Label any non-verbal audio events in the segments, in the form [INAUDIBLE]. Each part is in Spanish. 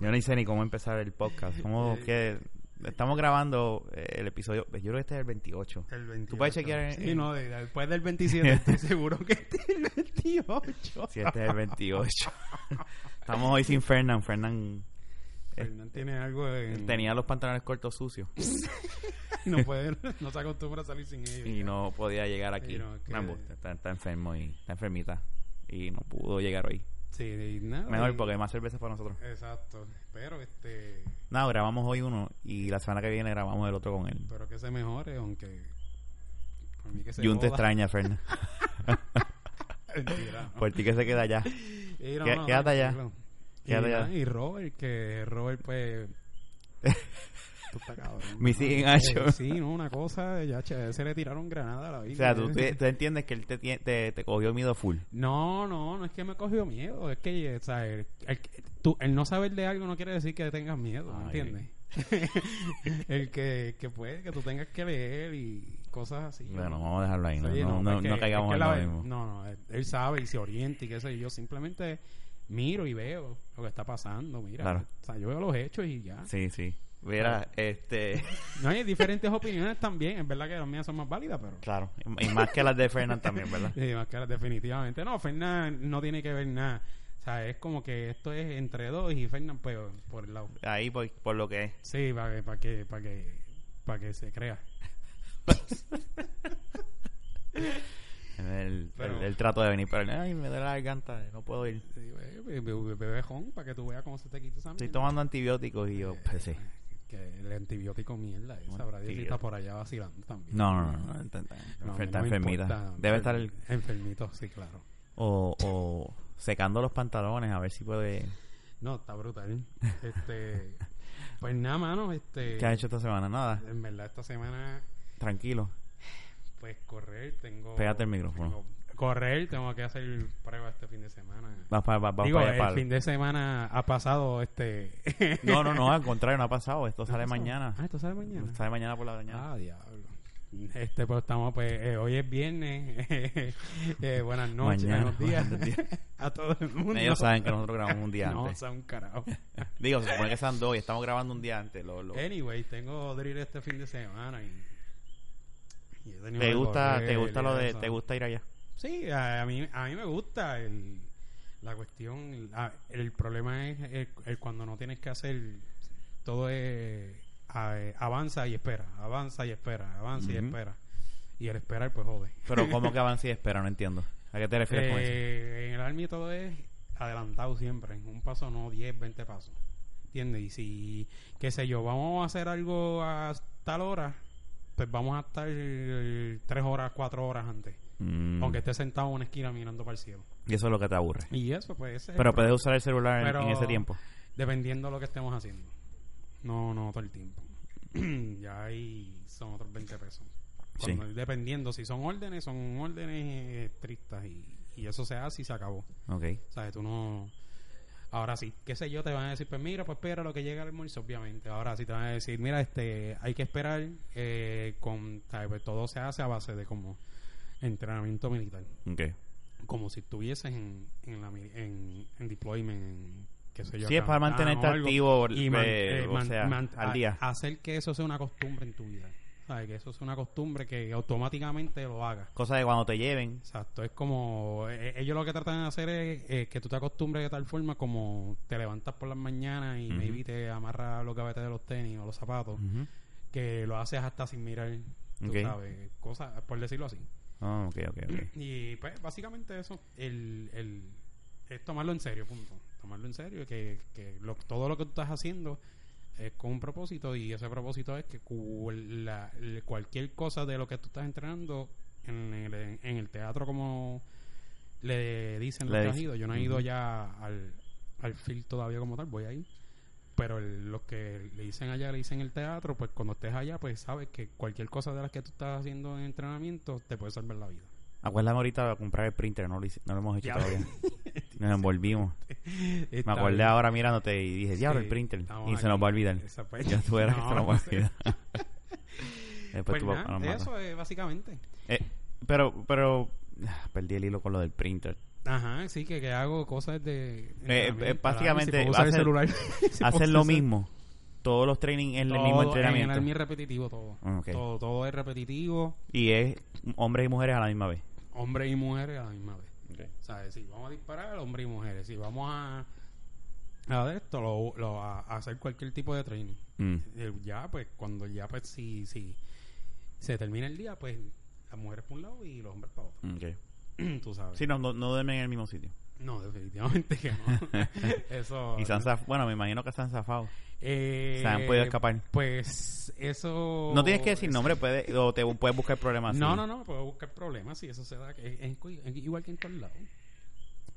Yo no sé ni cómo empezar el podcast. Como [LAUGHS] que estamos grabando eh, el episodio. Yo creo que este es el 28. El 28. ¿Tú puedes chequear en- Sí, no, de- después del 27 [LAUGHS] estoy seguro que este es el 28. Si este es el 28. [LAUGHS] estamos hoy sin Fernán. Fernán Fernán tiene algo en... tenía los pantalones cortos sucios y no puede, no se acostumbra a salir sin ellos. y no podía llegar aquí. Sí, no, que- No, embuste, está, está enfermo y está enfermita. Y no pudo llegar hoy. Sí, nada. Mejor porque más cerveza para nosotros. Exacto. Pero este... No, grabamos hoy uno y la semana que viene grabamos el otro con él. Pero que se mejore, aunque... Por mí que se Jun te joda. extraña, [LAUGHS] Fernán. Mentira, no. Por ti que se queda allá. Y no, Qué- no, quédate allá. tranquilo. Quédate y, allá. y Robert, que Robert pues... [LAUGHS] Tú estás cabrón. Hacho. Eh, Sí, no, una cosa, ya che, se le tiraron granada a la vida. O sea, tú, te- tú entiendes que él te, te, te cogió miedo full. No, no, no es que me cogió miedo, es que, o sea, el, el- tú, el no saber de algo no quiere decir que tengas miedo, ¿me entiendes? [LAUGHS] el que, que puede, que tú tengas que leer y cosas así. Bueno, vamos a dejarlo ahí. No, Sí, no, no, es que- no caigamos es en lo mismo. No, no, él, él sabe y se orienta y qué sé yo. Simplemente miro y veo lo que está pasando. Mira, Claro. o sea, yo veo los hechos y ya. Sí, sí. Mira, este... [LAUGHS] No hay diferentes opiniones también. Es verdad que las mías son más válidas, pero. Claro. Y más que las de Fernán también, ¿verdad? [LAUGHS] Sí, más claras, definitivamente. No, Fernán no tiene que ver nada. O sea, es como que esto es entre dos y Fernán, pues, por el lado. Ahí por, por lo que es. Sí, para que, para que, para que, para que se crea. [LAUGHS] El, Pero- el, el trato de venir, pero ay, me duele la garganta, no puedo ir. Sí, be- be- be- bebejón, para que tú veas cómo se te quita esa Estoy tomando antibióticos y yo, pues sí. Que el antibiótico mierda, esa habrá está por allá vacilando también. No, no, no, no, está, está- No, está no me enfermita. importa. Debe estar Enfer- enfermito, sí, claro. o, o secando los pantalones a ver si puede. No, está brutal. este, [LAUGHS] pues nada, mano, este, ¿Qué has hecho esta semana? Nada, en verdad esta semana, tranquilo. pues correr, tengo. Pégate el micrófono. tengo- correr, tengo que hacer prueba este fin de semana. Para, vas, vas Digo, el fin de semana ha pasado, este. [LAUGHS] No, no, no, al contrario, no ha pasado. Esto ¿Ha sale pasado? mañana. Ah, esto sale mañana. Sale mañana por la mañana. Ah, diablo. Este, pues estamos, pues, eh, hoy es viernes. [LAUGHS] eh, buenas noches, Mañana, buenos días [LAUGHS] a todo el mundo. Ellos saben que nosotros grabamos un día No, antes. sea un carajo. Digo, se supone que sean dos y estamos grabando un día antes. Lo, lo- Anyway, tengo drill este fin de semana y. y ¿Te gusta, correr te gusta lo de, te gusta ir allá? Sí, a, a mí, a mí me gusta el, la cuestión. la- el problema es el, el cuando no tienes que hacer. Todo es. a- avanza y espera, avanza y espera, avanza y espera. Y el esperar, pues jode. Pero ¿cómo que [LAUGHS] avanza y espera? No entiendo. ¿A qué te refieres con eso? Eh, en el Army todo es adelantado siempre. Un paso no, 10, 20 pasos. ¿Entiendes? Y si, qué sé yo, vamos a hacer algo a tal hora, pues vamos a estar eh, tres horas, cuatro horas antes. Mm, Aunque esté sentado en una esquina mirando para el cielo. Y eso es lo que te aburre. Y eso, pues, ese es Pero puedes usar el celular en- ese tiempo. Dependiendo de lo que estemos haciendo. No, no todo el tiempo. [CLEARS THROAT] ya ahí son otros 20 pesos. Sí. Dependiendo, si son órdenes, son órdenes eh, estrictas y, y eso se hace y se acabó. Ok. ¿Sabes? Tú no... Ahora sí, qué sé yo, te van a decir, pues mira, pues espera lo que llega al almuerzo, obviamente. Ahora sí te van a decir, mira, este, hay que esperar eh, con... ¿sabes? Pues todo se hace a base de como entrenamiento militar. Ok. Como si estuvieses en, en, la, en, en deployment, en, qué sé yo. Sí, es para mantenerte algo. activo, Y man- eh, eh, o man- sea, man- al a- día. hacer que eso sea una costumbre en tu vida. ¿Sabes? Que eso sea una costumbre que automáticamente lo hagas. Cosa de cuando te lleven. Exacto, es como eh, ellos lo que tratan de hacer es eh, que tú te acostumbres de tal forma como te levantas por las mañanas y Ujú. maybe te amarras los gavetes de los tenis o los zapatos, que lo haces hasta sin mirar, tú sabes, cosas, por decirlo así. Ah, ok, ok, ok. [CLEARS THROAT] Y pues básicamente eso, el, el, es tomarlo en serio, punto. Tomarlo en serio, que, que lo- todo lo que tú estás haciendo es con un propósito y ese propósito es que la- cualquier cosa de lo que tú estás entrenando en el, en el teatro como le dicen los Le que has ido, yo no he ido ya al, al field todavía como tal, voy a ir. Pero el- los que le dicen allá, le dicen el teatro, pues cuando estés allá, pues sabes que cualquier cosa de las que tú estás haciendo en entrenamiento te puede salvar la vida. Acuérdame ahorita de comprar el printer, no lo, hice- no lo hemos hecho Ya. todavía. Nos envolvimos. [LAUGHS] Me acordé ahora mirándote y dije, diablo, el printer. Y [LAUGHS] [LAUGHS] se nos va a olvidar. Ya tú verás que se nos va a olvidar. Después Pues tú nada, eso es básicamente. Eh, pero, pero, ah, perdí el hilo con lo del printer. Ajá, sí, que, que hago cosas de... Eh, eh, básicamente, hacer, celular, [LAUGHS] hacer lo mismo. Todos los trainings en el mismo entrenamiento. En el repetitivo todo. todo. Todo es repetitivo. Y es hombres y mujeres a la misma vez. Hombres y mujeres a la misma vez. ¿Sabes? Si vamos a disparar, hombres y mujeres. Si vamos a a esto, lo, lo a, hacer cualquier tipo de training. Mm. Eh, ya, pues, cuando ya, pues, si, si se termina el día, pues, las mujeres por un lado y los hombres para otro. Okay. Tú sabes. Sí, no, no, no duermen en el mismo sitio. No, definitivamente que no. [LAUGHS] eso. Y se han bueno, me imagino que se han zafado. Eh, se han podido escapar. Pues eso. No tienes que decir nombre, puede, o te puedes buscar problemas. No, no, no, puedes buscar problemas, sí, eso se da. igual que en todos lados.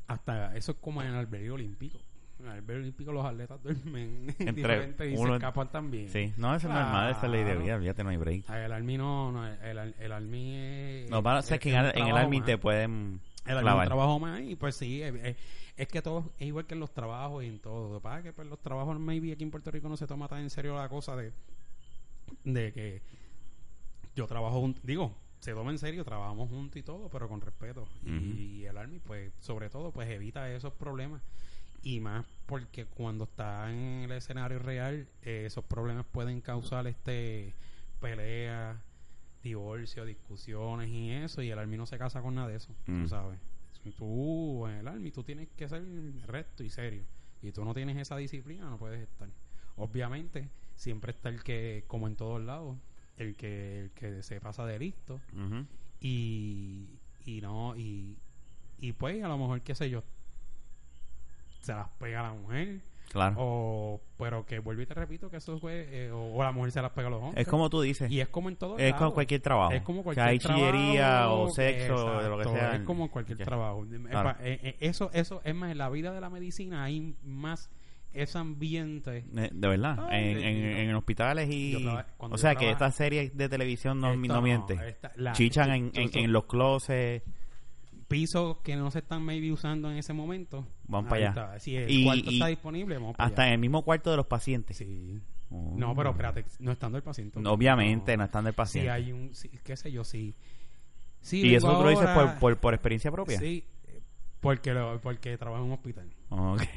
Hasta eso es como en el albergue olímpico. En el olímpico los atletas duermen [LAUGHS] Entre y se escapan también. Sí, no, eso es normal, esa es ley de vida, fíjate, no hay break. El Army no, no el, el Army es... No, van a ser que en, el Army te pueden el trabajo más y pues sí, es, que todo es igual que en los trabajos y en todo. Lo que es pues, los trabajos maybe aquí en Puerto Rico no se toma tan en serio la cosa de, de que yo trabajo, digo, se toma en serio, trabajamos juntos y todo, pero con respeto. y, el Army, pues, sobre todo, pues evita esos problemas. Y más porque cuando está en el escenario real, eh, esos problemas pueden causar este peleas divorcio, discusiones y eso, y el Army no se casa con nada de eso, tú mm. sabes. Tú, en el Army, tú tienes que ser recto y serio, y tú no tienes esa disciplina, no puedes estar. Obviamente, siempre está el que, como en todos lados, el que, el que se pasa de listo, y, y no, y, y pues a lo mejor, qué sé yo, se las pega a la mujer, Claro. O, pero que vuelvo y te repito que eso fue, eh, o, la mujer se las pega a los hombres. Es como tú dices. Y es como en todo. Es como cualquier trabajo. Es como cualquier que hay chillería o sexo, o de lo que sea. Es como cualquier trabajo. Eh, eh, eso, eso, es más, en la vida de la medicina hay más ese ambiente. De, verdad, en, en, hospitales y... o sea, que esta serie de televisión no, no miente. Chichan en, en, los closets pisos que no se están maybe usando en ese momento. Vamos para allá. Si el cuarto está disponible, vamos para Hasta en el mismo cuarto de los pacientes. Sí. No, pero espérate, no estando el paciente. obviamente, no, estando el paciente. Si hay un, qué sé yo, sí. ¿Y eso tú lo dices por, por, por, experiencia propia? Sí, porque, lo, porque trabajo en un hospital. Okay.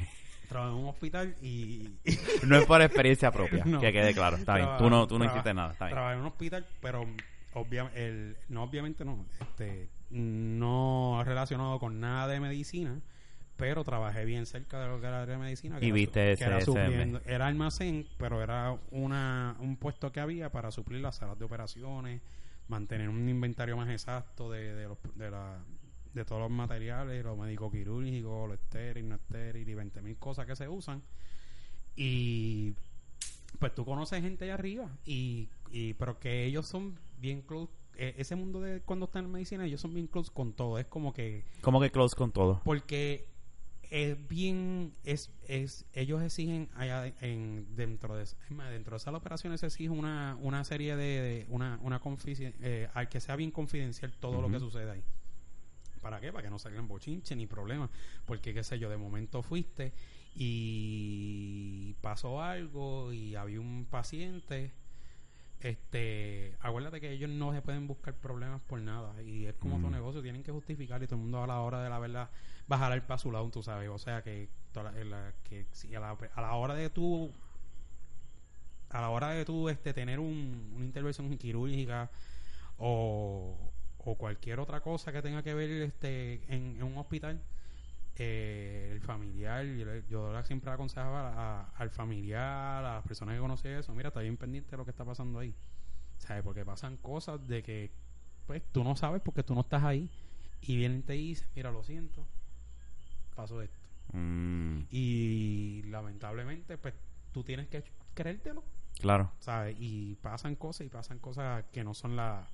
Trabajo en un hospital y... [LAUGHS] no es por experiencia propia, [LAUGHS] que quede claro. Está bien, tú no, tú no hiciste nada. Está bien. Trabajo en un hospital, pero obviamente, el, no obviamente no. Este, no relacionado con nada de medicina, pero trabajé bien cerca de lo que era de medicina. Que y viste ese, era, era almacén, pero era una, un puesto que había para suplir las salas de operaciones, mantener un inventario más exacto de, de, los, de, la, de todos los materiales, los médicos quirúrgicos, lo estéril, no estéril y 20 mil cosas que se usan. Y pues tú conoces gente allá arriba, y, y pero que ellos son bien close ese mundo de cuando están en medicina, ellos son bien close con todo. Es como que. ¿Cómo que close con todo? Porque es bien. es, es Ellos exigen allá en, dentro de dentro de esas operaciones, exigen una, una serie de. una, una eh, al que sea bien confidencial todo lo que sucede ahí. ¿Para qué? Para que no salgan bochinches ni problemas. Porque, qué sé yo, de momento fuiste y pasó algo y había un paciente este acuérdate que ellos no se pueden buscar problemas por nada y es como tu mm. negocio tienen que justificar y todo el mundo a la hora de la verdad va a jalar para su lado tú sabes o sea que, que si a, la, a la hora de tu a la hora de tú este tener un, una intervención quirúrgica o, o cualquier otra cosa que tenga que ver este en un hospital eh, el familiar, yo, yo siempre aconsejaba al familiar, a las personas que conocen eso, mira, está bien pendiente de lo que está pasando ahí. ¿Sabes? Porque pasan cosas de que, pues, tú no sabes porque tú no estás ahí. Y vienen y te dicen, mira, lo siento, pasó esto. Mm. Y lamentablemente, pues, tú tienes que creértelo. Claro. ¿Sabes? Y pasan cosas y pasan cosas que no son las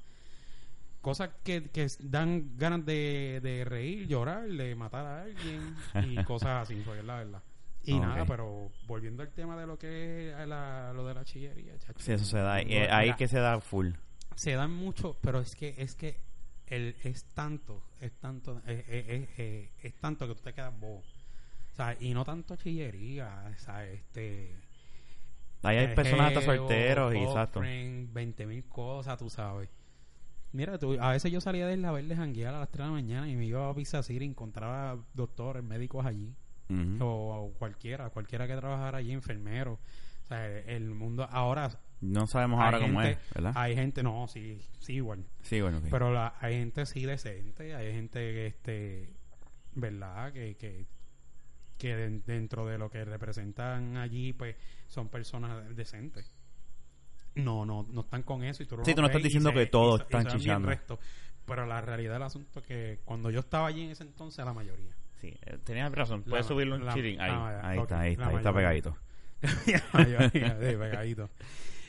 cosas que, que dan ganas de, de reír, llorar, de matar a alguien y [LAUGHS] cosas así, pues es la verdad. Y nada, pero volviendo al tema de lo que es lo de la chillería, Sí, eso se da. ahí que se da full. Se dan mucho, pero es que es que el, es tanto, es tanto, es, es, tanto que tú te quedas bobo. O sea, y no tanto chillería, o sea, este... Ahí hay personas hasta solteros y exacto. 20 mil cosas, tú sabes. Mira, tú, a veces yo salía de la verde janguear a las 3 de la mañana y me iba a Pizza City y encontraba doctores, médicos allí. o, cualquiera, cualquiera que trabajara allí, enfermero. O sea, el mundo ahora... No sabemos ahora cómo es, ¿verdad? Hay gente, no, sí, sí igual. Sí, bueno, Pero la, hay gente sí decente, hay gente que, este, ¿verdad? Que, que, que dentro de lo que representan allí, pues, son personas decentes no, no, no están con eso. Y tú sí, tú no estás diciendo que todos están chillando. Pero la realidad del asunto es que cuando yo estaba allí en ese entonces, la mayoría. Sí, eh, tenías razón. Puedes subirlo un chilling. Ahí, ahí, está, ahí está, ahí está pegadito. [LAUGHS] pegadito.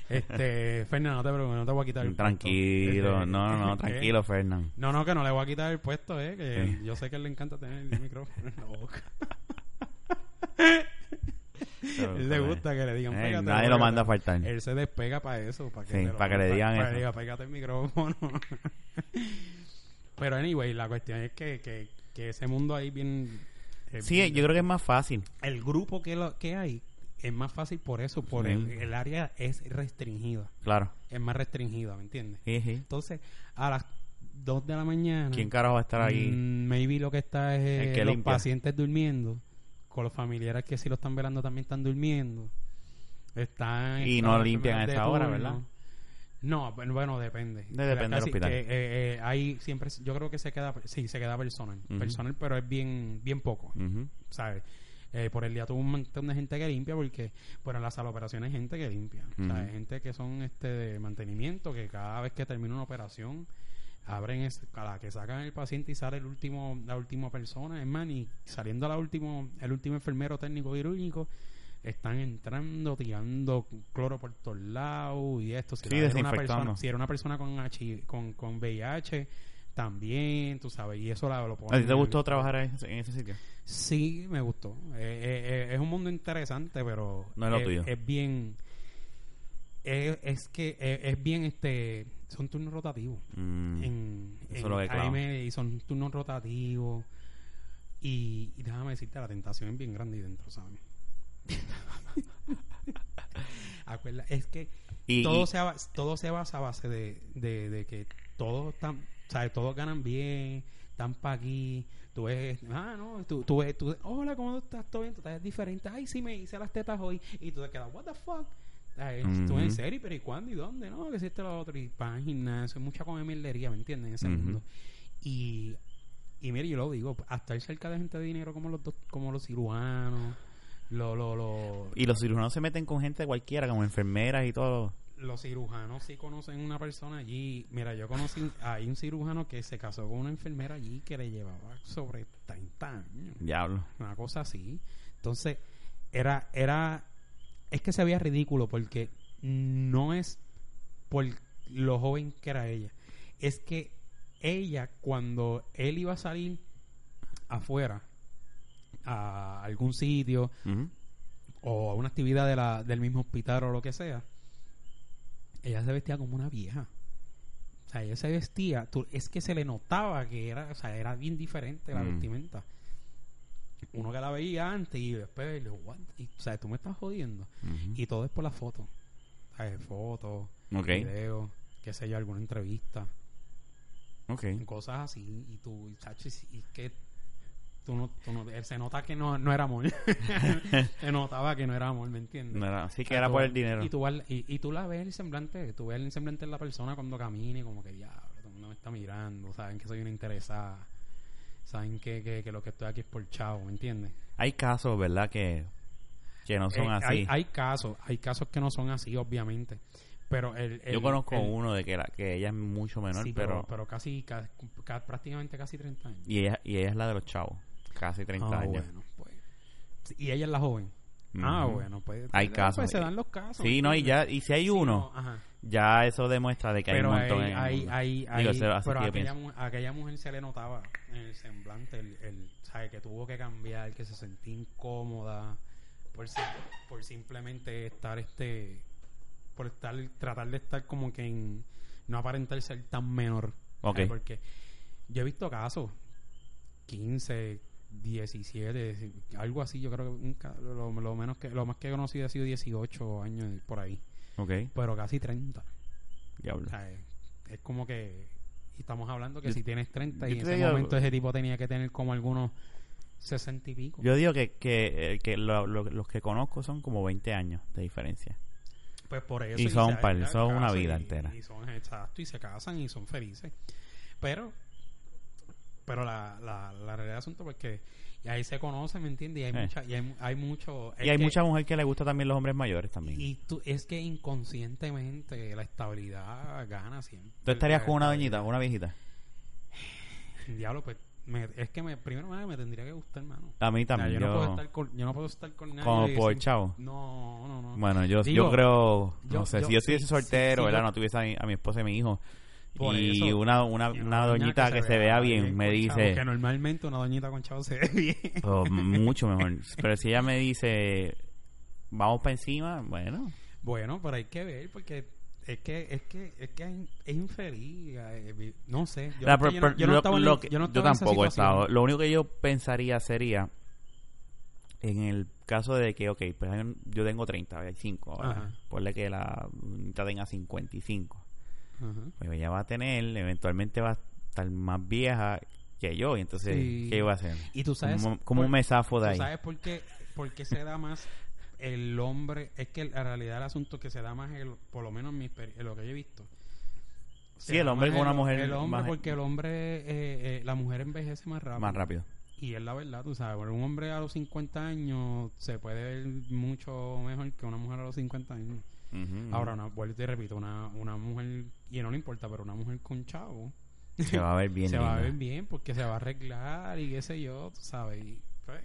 Este, Fernando, no te preocupes, no te voy a quitar el Tranquilo, puesto. no, no, no, [LAUGHS] tranquilo, Fernando. No, no, que no le voy a quitar el puesto, eh, que yo sé que le encanta tener el micrófono en la boca. [LAUGHS] él le gusta que le digan eh, pégate. Nadie lo manda a faltar. Él se despega para eso, para que, sí, para que le digan para, eso. Pégate el micrófono. [LAUGHS] Pero anyway, la cuestión es que, que, que ese mundo ahí bien... sí, yo creo que es más fácil. El grupo que, lo, que hay es más fácil por eso, por el, el, área es restringida. Claro. Es más restringida, ¿me entiendes? Sí, sí. Entonces, a las 2 de la mañana... ¿Quién carajo va a estar ahí? Mm, maybe lo que está es los pacientes durmiendo con los familiares que si lo están velando también están durmiendo. Están y no limpian a esa hora, ¿verdad? No, bueno, depende. depende del hospital. Eh, eh, hay siempre, yo creo que se queda, sí, se queda personal. Personal, pero es bien, bien poco, ¿sabes? Eh, por el día tuvo un montón de gente que limpia porque, bueno, en la sala de operaciones hay gente que limpia. O sea, hay gente que son este de mantenimiento, que cada vez que termina una operación abren a la que sacan el paciente y sale el último la última persona. Es más y saliendo la último el último enfermero técnico quirúrgico están entrando tirando cloro por todos lados y esto. Si, era, una persona, si era una persona con, con, con VIH también tú sabes y eso lo ponen ¿A ti te gustó trabajar en ese, sitio? sí me gustó. Eh, eh, eh, es un mundo interesante pero no es lo tuyo. es bien es, que es bien este son turnos rotativos. Mm, en, en y son turnos rotativos. Y, déjame decirte, la tentación es bien grande ahí dentro, ¿sabes? [LAUGHS] Acuerda, es que todo, se, todo se basa a base de, de, que todos están, ¿sabes? Todos ganan bien, están para aquí. Tú ves, ah, no, tú, tú ves, tú, hola, ¿cómo estás? ¿Todo bien? Tú estás diferente. Ay, sí, me hice las tetas hoy. Y tú te quedas, what the fuck? Estuve en serio, pero ¿y cuándo y dónde? No, que esto lo otro. Y para gimnasio, mucha comerlería, ¿me entienden? En ese mundo. Y, y mire, yo lo digo, hasta ir cerca de gente de dinero como los como los cirujanos. Lo, lo, lo, y los cirujanos se meten con gente cualquiera, como enfermeras y todo. Los cirujanos sí conocen una persona allí. Mira, yo conocí, hay un cirujano que se casó con una enfermera allí que le llevaba sobre 30 años. Diablo. Una cosa así. Entonces, era, era es que se veía ridículo porque no es por lo joven que era ella. Es que ella, cuando él iba a salir afuera a algún sitio o a una actividad de la, del mismo hospital o lo que sea, ella se vestía como una vieja. O sea, ella se vestía, es que se le notaba que era, o sea, era bien diferente la vestimenta uno que la veía antes y después le digo, Y, o sea, tú me estás jodiendo. Y todo es por la foto. ¿Sabes? Fotos, okay. videos, qué sé yo, alguna entrevista. Okay. Cosas así. Y tú, y, que tú no, tú no, él se nota que no, no era amor. [LAUGHS] se notaba que no era amor, ¿me entiendes? No así que era por el dinero. Y tú, y, y tú la ves el semblante, tú ves el semblante de la persona cuando camine, como que diablo, todo el mundo me está mirando, saben que soy una interesada saben que, que, lo que estoy aquí es por chavo, ¿me entiendes? Hay casos, ¿verdad? Que, que no son eh, así. Hay, hay, casos, hay casos que no son así, obviamente. Pero el, Yo conozco uno de que, era, que ella es mucho menor, pero, pero... casi, prácticamente casi 30 años. Y ella, y ella es la de los chavos, casi 30 ah, años. Bueno, pues. Y ella es la joven. Ah, bueno, pues. Hay pues, casos. se dan los casos. Sí, no, y ya, y si hay uno, ya eso demuestra de que hay un montón hay, hay, hay, pero aquella, a aquella, mujer se le notaba en el semblante el, el ¿sabe? que tuvo que cambiar que se sentía incómoda por, por simplemente estar este por estar tratar de estar como que en no aparentar ser tan menor. okay. porque yo he visto casos 15 17 algo así yo creo que lo, lo menos que lo más que he conocido ha sido 18 años por ahí Okay. Pero casi 30. Diablo. es, como que Y estamos hablando que si tienes 30 y en ese momento ese tipo tenía que tener como algunos 60 y pico. Yo digo que, que, eh, que los que conozco son como 20 años de diferencia. Pues por eso. Y son, y son una vida entera. Y son exacto, y se casan y son felices. Pero, pero la, la, la realidad del asunto, pues que y ahí se conoce, ¿me entiendes? Y hay, eh. mucha, y hay, hay mucho... Y hay mucha mujer que le gusta también los hombres mayores también. Y tú, es que inconscientemente la estabilidad gana siempre. ¿Tú estarías con una doñita, con una viejita? [SIGHS] Diablo, pues es que me, primero me tendría que gustar, hermano. A mí también. yo, No puedo estar con, yo no puedo estar con nadie. Como por chavo. No, no, no. Bueno, yo, yo creo, no sé, si yo estuviese soltero, ¿verdad? No tuviese a mi, esposa y mi hijo. Y una, una, una, doñita que, se, vea bien, me dice... que normalmente una doñita con chavo se ve bien. Oh, mucho mejor. [LAUGHS] Pero si ella me dice, vamos para encima, bueno. Bueno, pero hay que ver, porque es que es que es que es infeliz eh, no sé yo, no, tampoco he estado lo único que yo pensaría sería en el caso de que ok pues yo tengo 30 hay 5 ponle que la mitad tenga 55 pues ella va a tener eventualmente va a estar más vieja que yo y entonces qué iba a hacer y tú sabes como, un mesafo de ahí sabes por qué, por qué se da más el hombre, es que la realidad del asunto que se da más, el, por lo menos en, lo que yo he visto. Sí, el hombre con una mujer. El hombre, porque el hombre, eh, eh, la mujer envejece más rápido. Más rápido. Y es la verdad, tú sabes, un hombre a los 50 años se puede ver mucho mejor que una mujer a los 50 años. Ahora, una, vuelvo y te repito, una, una mujer, y no le importa, pero una mujer con chavo. Se va a ver bien. [LAUGHS] se va a ver bien porque se va a arreglar y qué sé yo, tú sabes. Y, pues,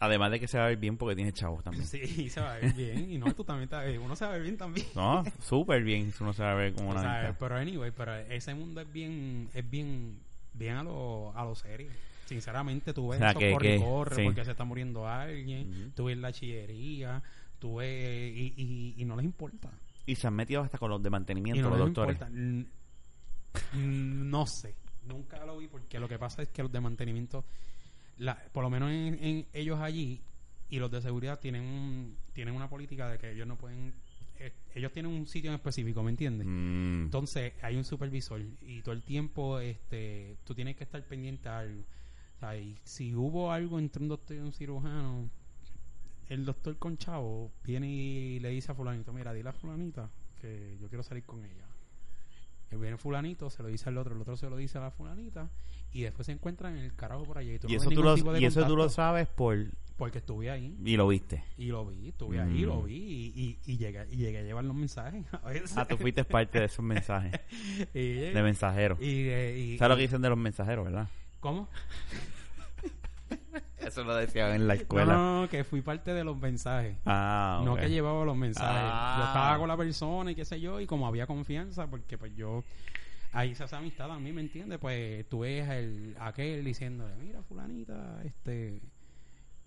Además de que se va a ver bien porque tiene chavos también. [LAUGHS] Sí, se va a ver bien. Y no, tú también te Uno se va a ver bien también. No, [LAUGHS] súper bien. Uno se va a ver como una. pero anyway, pero ese mundo es bien, es bien, bien a lo, a lo serio. Sinceramente, tú ves o eso corre, corre porque se está muriendo alguien. Tú ves la chillería. Tú ves. Y, y, y, no les importa. Y se han metido hasta con los de mantenimiento, los doctores. No sé. Nunca lo vi porque lo que pasa es que los de mantenimiento por lo menos en, ellos allí y los de seguridad tienen tienen una política de que ellos no pueden eh, ellos tienen un sitio en específico ¿me entiendes? Mm. entonces hay un supervisor y todo el tiempo este tú tienes que estar pendiente a algo si hubo algo entre un doctor y un cirujano el doctor con chavo viene y le dice a fulanito mira dile a fulanita que yo quiero salir con ella el viene fulanito se lo dice al otro el otro se lo dice a la fulanita y después se encuentran en el carajo por allá. Y, eso, tú lo, y eso tú lo sabes por... Porque estuve ahí. Y lo viste. Y lo vi, estuve ahí, lo mm. vi y, y, llegué, y llegué a llevar los mensajes. [LAUGHS] ah, tú fuiste parte de esos mensajes. [LAUGHS] de mensajeros. Y, ¿Sabes lo que dicen de los mensajeros, verdad? ¿Cómo? Eso lo decían en la escuela. No, que fui parte de los mensajes. Ah, No que llevaba los mensajes. Yo estaba ah. con la persona y qué sé yo, y como había confianza, porque pues yo ahí se hace amistad a mí, ¿me entiendes? Pues tú ves el, aquel diciéndole, mira, fulanita, este,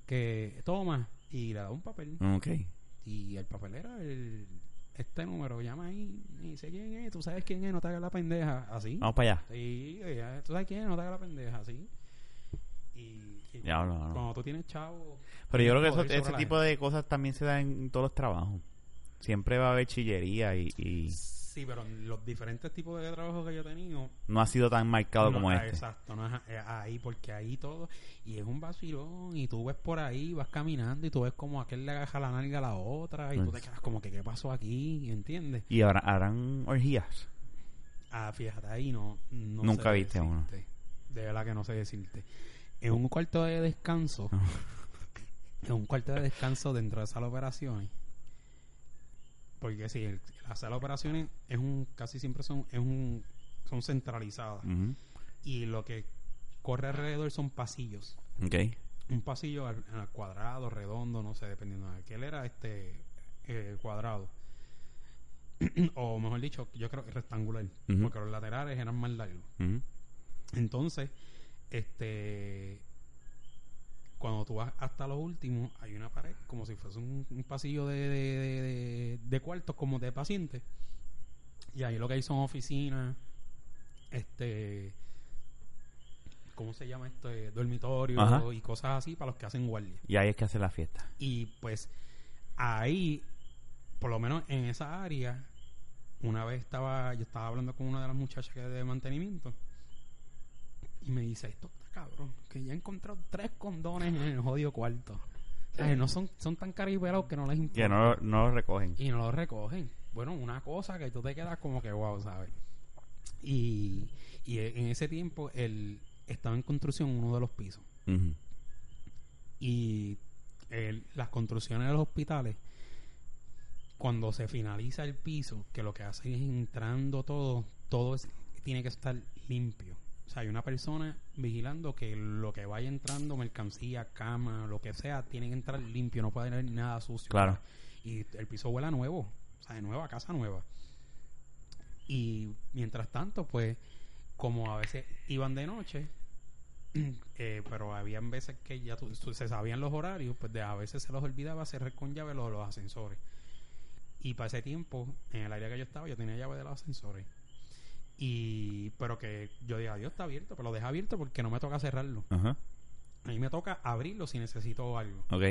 que toma, y le da un papel. Ok. Y el papel era el, este número, llama ahí, y dice quién es, tú sabes quién es, no te hagas la pendeja, así. Vamos para allá. Sí, tú sabes quién es, no te hagas la pendeja, así. Y, cuando tú tienes chavo... Pero yo creo que ese tipo de cosas también se da en todos los trabajos. Siempre va a haber chillería y... y Sí, pero los diferentes tipos de trabajos que yo he tenido... No ha sido tan marcado como este. Exacto, no es ahí, porque ahí todo... Y es un vacilón, y tú ves por ahí, vas caminando, y tú ves como aquel le agaja la nalga a la otra, y tú te pues quedas como que, ¿qué pasó aquí? ¿Entiendes? ¿Y ahora harán orgías? Ah, fíjate, ahí no... Nunca viste uno. De verdad que no sé decirte. En un cuarto de descanso... en un cuarto de descanso dentro de esa operaciones porque sí, el, la sala de operaciones es un, casi siempre son, es un, son centralizadas. Y lo que corre alrededor son pasillos. Okay. Un pasillo al, cuadrado, redondo, no sé, dependiendo de aquel era este eh, cuadrado. [CLEARS THROAT] o mejor dicho, yo creo que rectangular, porque los laterales eran más largos. Entonces, este cuando tú vas hasta lo último, hay una pared, como si fuese un, pasillo de, de, de, cuartos como de pacientes. Y ahí lo que hay son oficinas, este, ¿cómo se llama esto? Eh, dormitorio y cosas así para los que hacen guardia. Y ahí es que hace la fiesta. Y pues ahí, por lo menos en esa área, una vez estaba, yo estaba hablando con una de las muchachas que de mantenimiento y me dice, esto está cabrón, que ya he encontrado tres condones en el jodido cuarto. O sea, no son, son tan cariberados que no les importa. Que no, no lo recogen. Y no lo recogen. Bueno, una cosa que tú te quedas como que wow, ¿sabes? Y, y en ese tiempo él estaba en construcción uno de los pisos. Y el, las construcciones de los hospitales, cuando se finaliza el piso, que lo que hace es entrando todo, todo es, tiene que estar limpio. O sea, hay una persona vigilando que lo que vaya entrando, mercancía, cama, lo que sea, tiene que entrar limpio, no puede haber nada sucio. Claro. Y el piso huele a nuevo, o sea, de nueva, casa nueva. Y mientras tanto, pues, como a veces iban de noche, [CLEARS THROAT] eh, pero habían veces que ya se sabían los horarios, pues de, a veces se los olvidaba cerrar con llave los, los ascensores. Y para ese tiempo, en el área que yo estaba, yo tenía llave de los ascensores. Y, pero que yo diga, Dios está abierto, pero lo deja abierto porque no me toca cerrarlo. Ajá. A mí me toca abrirlo si necesito algo. Ok.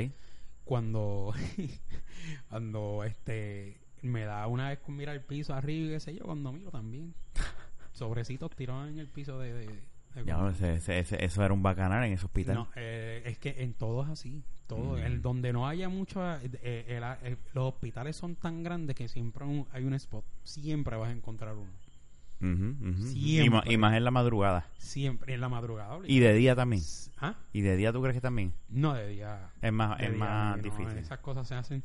Cuando, [LAUGHS] cuando este, me da una vez con mirar el piso arriba y qué sé yo, cuando miro también. [LAUGHS] Sobrecitos tirados en el piso de... de, de Ya, ese- ese- ese- eso era un bacanal en ese hospital. no, eh, es que en todo es así. Todo. Mm. El, donde no haya mucho. eh, eh, el- los hospitales son tan grandes que siempre un- hay un spot. Siempre vas a encontrar uno. Ujú. Y, Siempre. y más en la madrugada. Siempre. En la madrugada. Y de día también. ¿Ah? ¿Y de día tú crees que también? No, de día. Es más, es día, más no, difícil. Esas cosas se hacen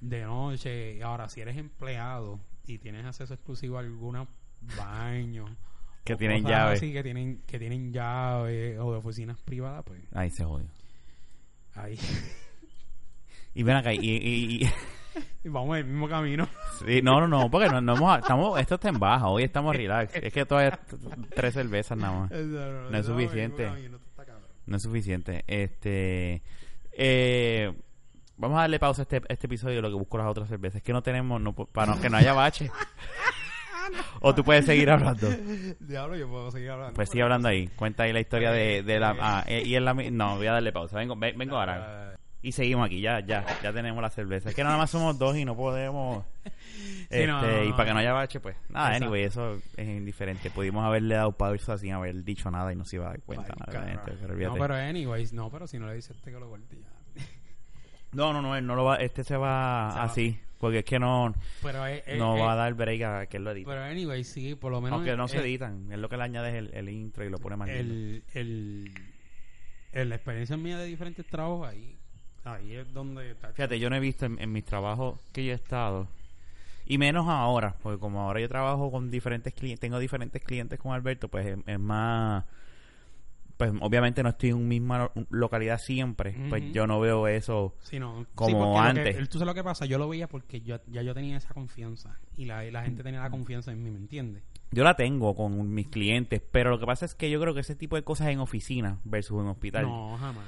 de noche. Ahora, si eres empleado y tienes acceso exclusivo a algunos baños. Que tienen cosas llave. así que tienen, que tienen llave o de oficinas privadas, pues Ahí se jodió. ahí. Y ven acá, y, y- y- [LAUGHS] y vamos el mismo camino. sí, no, no, no, porque no, no hemos, estamos, esto está en baja, hoy estamos relax. Es que todavía tres cervezas nada más. No es suficiente. No es suficiente. Este, eh, vamos a darle pausa a este, este episodio, lo que busco las otras cervezas. Es que no tenemos, no, para no- que no haya bache. [LAUGHS] o tú puedes seguir hablando. Diablo, yo puedo seguir hablando. Pues sigue hablando ahí. Cuenta ahí la historia de, de la... Ah, eh, y en la... No, voy a darle pausa. Vengo, ven- vengo ahora. Y seguimos aquí. Ya, ya. Ya tenemos la cerveza. Es que nada más somos dos y no podemos... [LAUGHS] Este, no, no, y para que no haya bache, pues... Nada, Exacto. anyway, eso es indiferente. Pudimos haberle dado pausa sin haber dicho nada y no se iba a dar cuenta. Ay, pero no, pero anyways, no, pero si no le dices este que lo corté. No, no, no, él no lo va, este se va Se va. así, porque es que no, Pero, eh, eh, no eh, va a dar break a que él lo edite. pero anyways, sí, por lo menos. Aunque no se eh, editan, es lo que le añades el, el intro y lo pone más lindo. el, el, el- la experiencia mía de diferentes trabajos ahí. Ahí es donde. tacho, Fíjate, yo no he visto en, en mis trabajos que yo he estado, y menos ahora, porque como ahora yo trabajo con diferentes clientes, tengo diferentes clientes con Alberto, pues es, es más, pues obviamente no estoy en una misma localidad siempre, pues yo no veo eso. Sí, no. Como que- antes. tú sabes lo que pasa, yo lo veía porque yo, ya yo tenía esa confianza. Y la, la gente tenía la confianza en mí, ¿me entiendes? Yo la tengo con mis clientes, pero lo que pasa es que yo creo que ese tipo de cosas en oficina versus en hospital. No, jamás.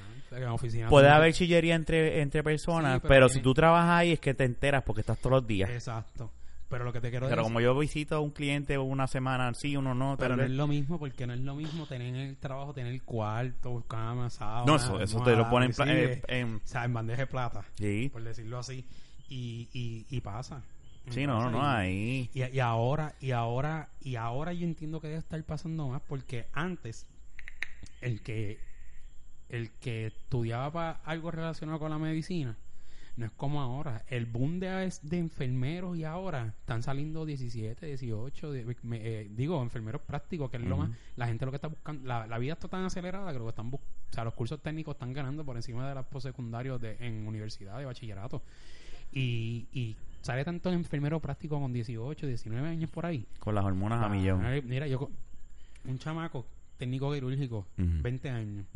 Oficina Puede haber chillería entre, entre personas, Sí, pero, pero si tú trabajas ahí es que te enteras porque estás todos los días. Exacto. Pero lo que te quiero Pero decir. como yo visito a un cliente una semana sí, uno no, Pero no es lo mismo porque no es lo mismo tener el trabajo, tener el cuarto, cama, sábana. No, eso, eso te lo ponen en, eh, en- o sea, en bandeja de plata, sí, por decirlo así. Y, y, y pasa. sí, no, no, no, ahí. Y, y ahora, y ahora, y ahora yo entiendo que debe estar pasando más porque antes el que el que estudiaba para algo relacionado con la medicina no es como ahora. El boom de, de enfermeros y ahora están saliendo 17, 18, de- me- eh, digo, enfermeros prácticos, que es lo más, la gente lo que está buscando, la, la vida está tan acelerada que lo que están bus- o sea, los cursos técnicos están ganando por encima de los postsecundarios de, en universidad, de bachillerato. Y, y sale tanto enfermero práctico con 18, 19 años por ahí. Con las hormonas a millón. Ay, Mira, yo, un chamaco técnico quirúrgico, Ujú. 20 años.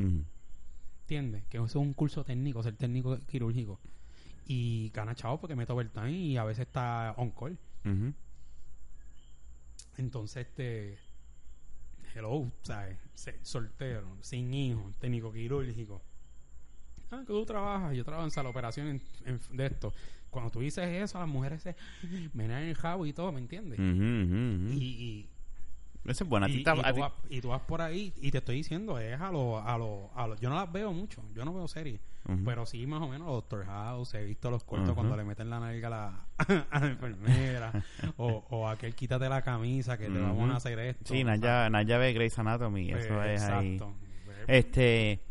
¿Entiendes? Que eso es un curso técnico, ser técnico quirúrgico. Y gana chavo porque mete overtime y a veces está on call. Entonces, este. Hello, ¿sabes? Soltero, sin hijos, técnico quirúrgico. Ah, que tú trabajas. Yo trabajo en sala de operación en- en- de esto. Cuando tú dices eso, las mujeres se menean el jabo y todo, ¿me entiendes? Y, Eso es buena. Y, y, tú vas, y, tú vas, por ahí y te estoy diciendo, es a lo, a lo, a lo, yo no las veo mucho, yo no veo series, pero sí más o menos Doctor House, he visto los cortos cuando le meten la nalga a la, [LAUGHS] a la enfermera [LAUGHS] o, o aquel quítate la camisa que te vamos a hacer esto. Sí, Naya, Naya ve Grey's Anatomy, eso es ahí. Este...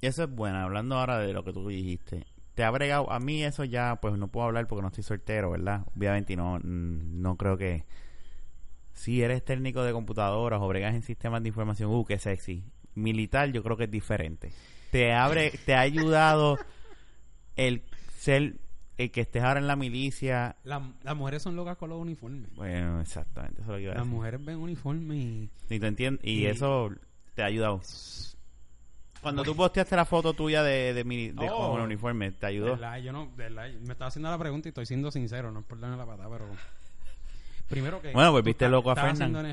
Eso es bueno, hablando ahora de lo que tú dijiste te ha bregado, a mí eso ya, pues no puedo hablar porque no estoy soltero, ¿verdad? Obviamente no, no creo que... Si eres técnico de computadoras o bregas en sistemas de información, uh, qué sexy. Militar yo creo que es diferente. Te abre, te ha ayudado el ser el que estés ahora en la milicia. las mujeres son locas con los uniformes. Bueno, exactamente, eso es lo que iba a Las mujeres ven uniformes y... Y, te entiendes, y, eso te ha ayudado. Cuando tú posteaste la foto tuya de, de, mi, de oh, el uniforme, ¿te ayudó? yo no, me estaba haciendo la pregunta y estoy siendo sincero, no es por darme la patada, pero... Primero que... Bueno, pues viste loco a Fernando. [LAUGHS]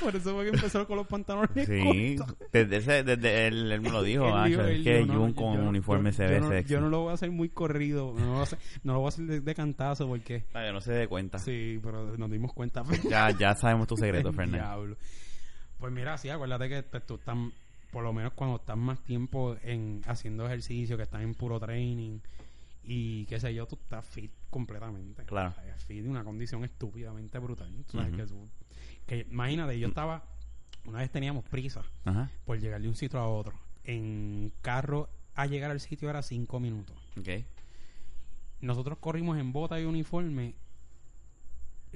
Por eso fue que empezó con los pantalones Sí, desde, ese, desde él, él, me lo dijo, es que Jun con uniforme se ve no, sexy. Yo no lo voy a hacer muy corrido, no lo voy a hacer, no lo voy a hacer de, cantazo porque... Ah, yo no se dé cuenta. Sí, pero nos dimos cuenta. ya, ya sabemos tu secreto, [LAUGHS] Fernando. Pues mira, sí, acuérdate que pues, tú estás, por lo menos cuando estás más tiempo en haciendo ejercicio, que estás en puro training y qué sé yo, tú estás fit completamente. Claro. fit de una condición estúpidamente brutal. que, imagínate, yo estaba, una vez teníamos prisa por llegar de un sitio a otro. En carro a llegar al sitio era cinco minutos. Okay. Nosotros corrimos en bota y uniforme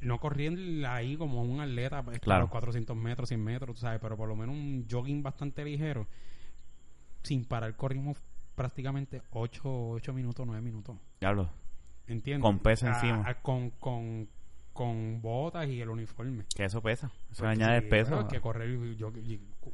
no corriendo ahí como un atleta pues, claro. 400 metros, 100 metros, ¿sabes? Pero por lo menos un jogging bastante ligero. Sin parar corrimos prácticamente 8, 8 minutos, 9 minutos. Diablo. ¿Entiendes? Con peso encima. con, con, con botas y el uniforme. Que eso pesa. Eso pues añade peso. que correr yo,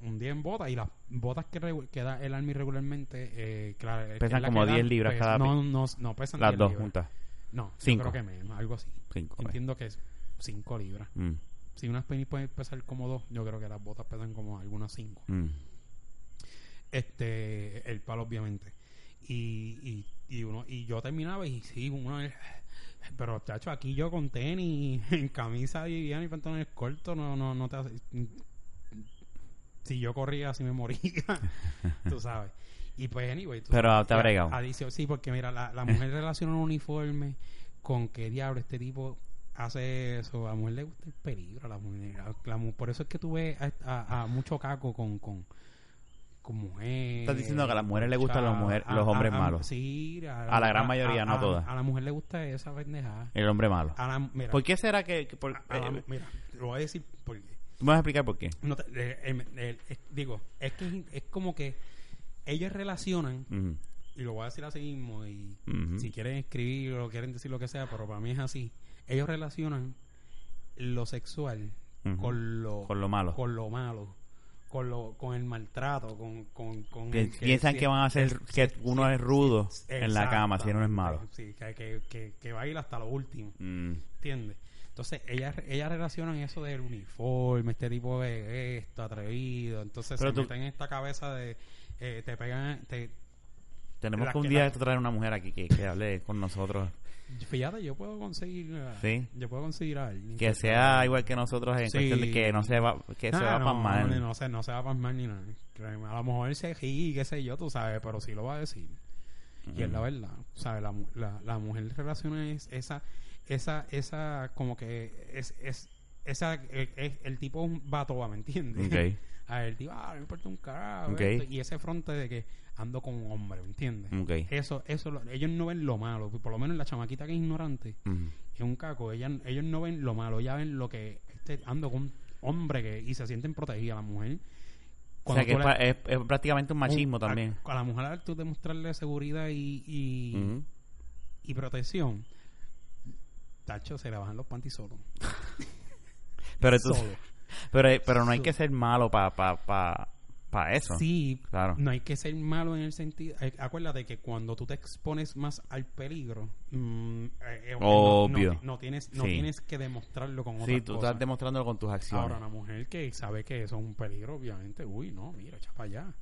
un día en botas y las botas que, que da el Army regularmente, eh, claro, pesan como 10 libras cada no, no, no pesan Las dos juntas. No, Cinco. creo que menos, algo así. Cinco, Entiendo que es 5 libras. Mm. Si unas penis pueden pesar como 2, yo creo que las botas pesan como algunas 5. Mm. Este, el palo obviamente. Y, y, y, uno y yo terminaba y sí, uno pero chacho, aquí yo con tenis, [LAUGHS] en camisa y y pantalones cortos, no, no, no te hace, si yo corría así me moría, [LAUGHS] tú sabes. Y pues, anyway. Pero te ha bregado. Sí, porque mira, la, la mujer [LAUGHS] relaciona un uniforme con qué diablo este tipo hace eso. A la mujer le gusta el peligro. A la mujer, por eso es que tú ves a, mucho caco con, con, con mujeres. Estás diciendo que a las mujeres le gustan los, mujer, los hombres malos. Sí, a, la gran mayoría, no todas. A la mujer le gusta esa pendejada. El hombre malo. ¿Por qué será que.? por, eh, mira, lo voy a decir porque. ¿Tú me vas a explicar por qué? No eh, digo, es que es como que ellos relacionan, y lo voy a decir así mismo, y si quieren escribir o quieren decir lo que sea, pero para mí es así, ellos relacionan lo sexual con lo con lo malo con lo malo con lo con el maltrato con, con, con piensan que, van a hacer que uno es rudo en la cama si uno es malo sí que, que, que, va a ir hasta lo último mm. ¿entiendes? entonces ellas ellas relacionan eso del uniforme este tipo de esto atrevido entonces se meten en esta cabeza de eh, te pegan te, tenemos que un día traer una mujer aquí que, que hable con nosotros Fíjate, yo puedo conseguir. ¿Sí? Yo puedo conseguir a alguien. Que, sea igual que nosotros en cuestión de que no se va, que se va no, a pasmar. No, no, se, no se va a pasmar ni nada. A lo mejor se y qué sé yo, tú sabes, pero sí lo va a decir. Y es la verdad. ¿Sabes? La, la, la mujer relaciona es esa, esa, esa, como que es, es, esa, es, el tipo un vato, ¿me entiendes? Okay. [LAUGHS] A el tipo, ah, no importa un carajo. Y ese fronte de que ando con un hombre, ¿me entiendes? Eso, eso, ellos no ven lo malo, por lo menos la chamaquita que es ignorante, es un caco, ella, ellos no ven lo malo, ya ven lo que este, ando con un hombre que, y se sienten protegidas, la mujer. o sea que es, es, prácticamente un machismo también. A, la mujer tú demostrarle seguridad y, y, y protección, tacho, se le bajan los panties solos. [LAUGHS] pero, pero, pero no hay que ser malo para pa, para eso. Sí, claro. No hay que ser malo en el sentido. Eh, acuérdate que cuando tú te expones más al peligro, mm, eh, eh, obvio. No, tienes, no tienes que demostrarlo con otras Sí, tú estás demostrándolo con tus acciones. Ahora, una mujer que sabe que eso es un peligro, obviamente, uy, no, mira, echa para allá.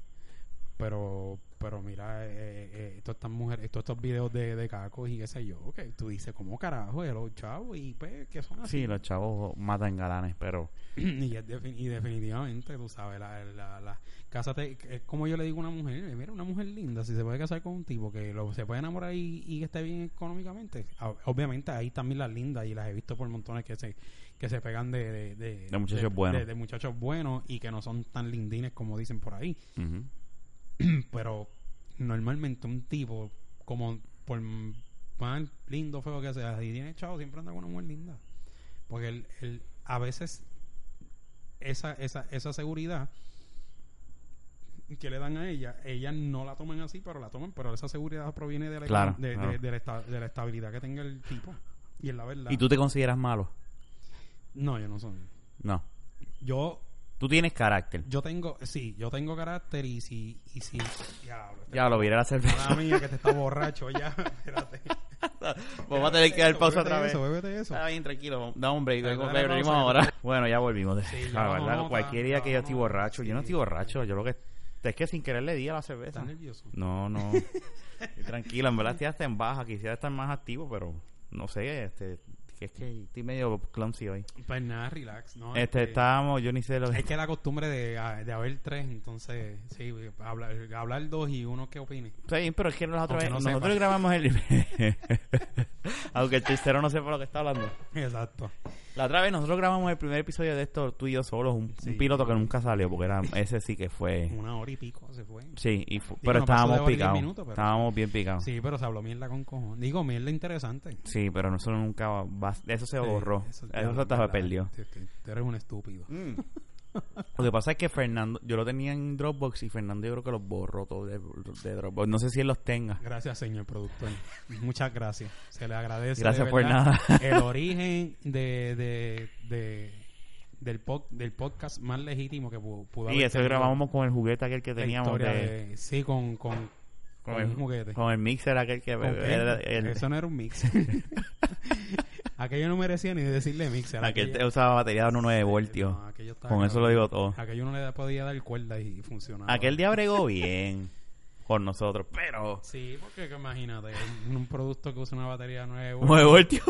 Pero pero mira, eh, eh, eh todas estas mujeres, todos estos videos de, de cacos y qué sé yo, que tú dices, ¿cómo carajo? Es los chavos y pues, que son así. Sí, los chavos matan galanes, pero... [CLEARS THROAT] y, es y definitivamente, tú sabes, la, la, la, cásate, es como yo le digo a una mujer, mira, una mujer linda, si se puede casar con un tipo que lo, se puede enamorar y, y esté bien económicamente, obviamente ahí también las lindas y las he visto por montones que se que se pegan de, de, de, muchachos buenos. De, muchachos buenos y que no son tan lindines como dicen por ahí. [CLEARS THROAT] Pero normalmente un tipo, como por más lindo feo que sea, y tiene chavo, siempre anda con una mujer linda. Porque él, él, a veces esa, esa, esa seguridad que le dan a ella, ellas no la toman así, pero la toman, pero esa seguridad proviene de la, de, la, de la estabilidad que tenga el tipo. Y es la verdad. ¿Y tú te consideras malo? No, yo no soy. No. Yo. Tú tienes carácter. Yo tengo, sí, yo tengo carácter y si, y si, ya lo viera la cerveza. mía que te está borracho ya, [LAUGHS] espérate. [LAUGHS] Vamos a tener que dar pausa otra vez. Eso, eso. Está bien, tranquilo. Da break. Volvimos ahora. Bueno, ya volvimos. Sí, la verdad, cualquier día que yo estoy borracho. Yo no estoy borracho. Yo lo que... Es que sin querer le di a la cerveza. ¿Estás nervioso? No, no. [LAUGHS] tranquilo. En verdad estoy hasta en baja. Quisiera estar más activo, pero... No sé, este que es que estoy medio clumsy hoy. Pues nada, relax, ¿no? Este, estábamos, yo ni sé lo que... Es que la costumbre de, de haber tres, entonces, sí, hablar, hablar dos y uno que opine. Sí, pero es que nosotros, nosotros grabamos el... [LAUGHS] Aunque el tercero no sepa lo que está hablando. Exacto. La otra vez nosotros grabamos el primer episodio de esto tú y yo solos, un, piloto que nunca salió, porque era ese sí que fue... Una hora y pico se fue. Sí, y pero estábamos picados. Estábamos bien picados. Sí, pero se habló mierda con cojones. Digo, mierda interesante. Sí, pero nosotros nunca... Va, eso se borró. eso, eso se perdió. Tú eres un estúpido. Mm. Lo que pasa es que Fernando, yo lo tenía en Dropbox y Fernando yo creo que los borró todo de, Dropbox. No sé si él los tenga. Gracias, señor productor. Muchas gracias. Se le agradece. Gracias por nada. [LAUGHS] El origen de, de, de del, del podcast más legítimo que pudo, haber. Y ese grabamos con el juguete aquel que teníamos. De... sí, con, con, con, el, juguete. Con el mixer aquel que... Eso no era un mixer. [LAUGHS] Aquello no merecía ni decirle mixer. Aquel te usaba batería de 9 voltios. Con eso lo digo todo. Aquello no le podía dar cuerda y funcionaba. Aquel día bregó bien [LAUGHS] con nosotros, pero... Sí, porque imagínate, un producto que usa una batería de 9 voltios. 9 voltios.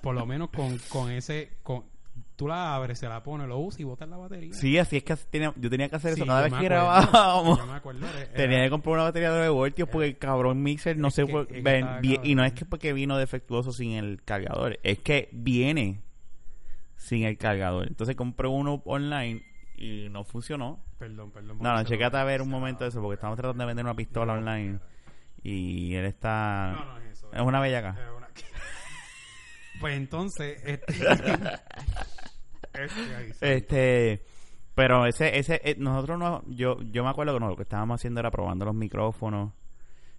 por lo menos con, con ese... Con, tú la abres, se la pones, lo usas y botas la batería. Sí, así es que yo tenía que hacer eso cada vez que grabábamos. tenía que comprar una batería de 9 voltios porque el cabrón mixer no sé y no es que porque vino defectuoso sin el cargador, es que viene sin el cargador. Entonces compré uno online y no funcionó. Perdón, perdón. No, no, checate a ver un momento eso porque estamos tratando de vender una pistola online y él está... No, no es eso. Es una bellaca. [LAUGHS] Pues entonces... Este... [LAUGHS] Este, pero ese, ese, eh, nosotros no, yo, yo me acuerdo que lo que estábamos haciendo era probando los micrófonos.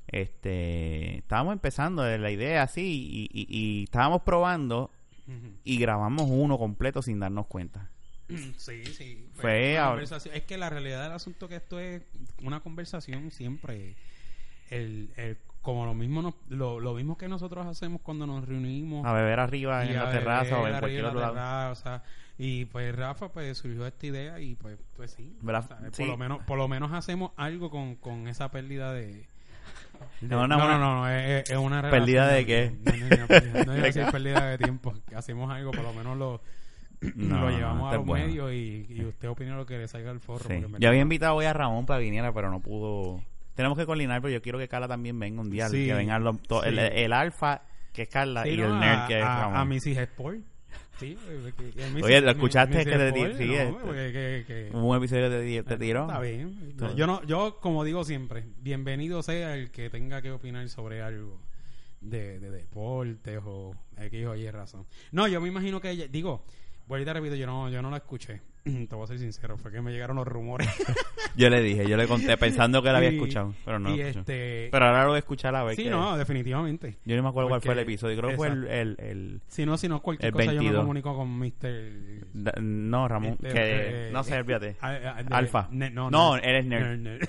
Este, estábamos empezando de la idea así y, y, estábamos probando y grabamos uno completo sin darnos cuenta. Sí, sí. Fue es que la realidad del asunto que esto es una conversación siempre. El, el como lo mismo lo, lo, mismo que nosotros hacemos cuando nos reunimos a beber arriba en la terraza o en cualquier otro lado y pues Rafa pues surgió esta idea y pues pues sí, por lo menos por lo menos hacemos algo con, con esa pérdida de, no, no, no, no, es, una pérdida de qué no, es pérdida de tiempo hacemos algo por lo menos lo lo llevamos a los medios y, y, usted opina lo que le salga al forro. Yo había invitado hoy a Ramón para que viniera, pero no pudo tenemos que coordinar, pero yo quiero que Carla también venga un día. que vengan los, el, el, alfa, que es Carla, y el nerd, que es Ramón. A, mis hijas Sport. Sí, Oye, ¿lo escuchaste que te tiró? Sí, este, un episodio que te, tiró. Está bien. Yo, no, yo, como digo siempre, bienvenido sea el que tenga que opinar sobre algo de, de deportes o X o Y razón. No, yo me imagino que ella, digo, Vuelvo a repito, yo no, yo no la escuché. [CLEARS THROAT] Te voy a ser sincero, fue que me llegaron los rumores. [LAUGHS] yo le dije, yo le conté pensando que la había escuchado, pero no. Este... Pero ahora lo voy a escuchar a ver. Sí, no, definitivamente. Yo no me acuerdo cuál fue el episodio, creo que fue el, el, Si no, si no, cualquier cosa yo me comunico con Mr. no, Ramón, este, que... Eh, no sé, olvídate. Alfa. no, no, eres nerd.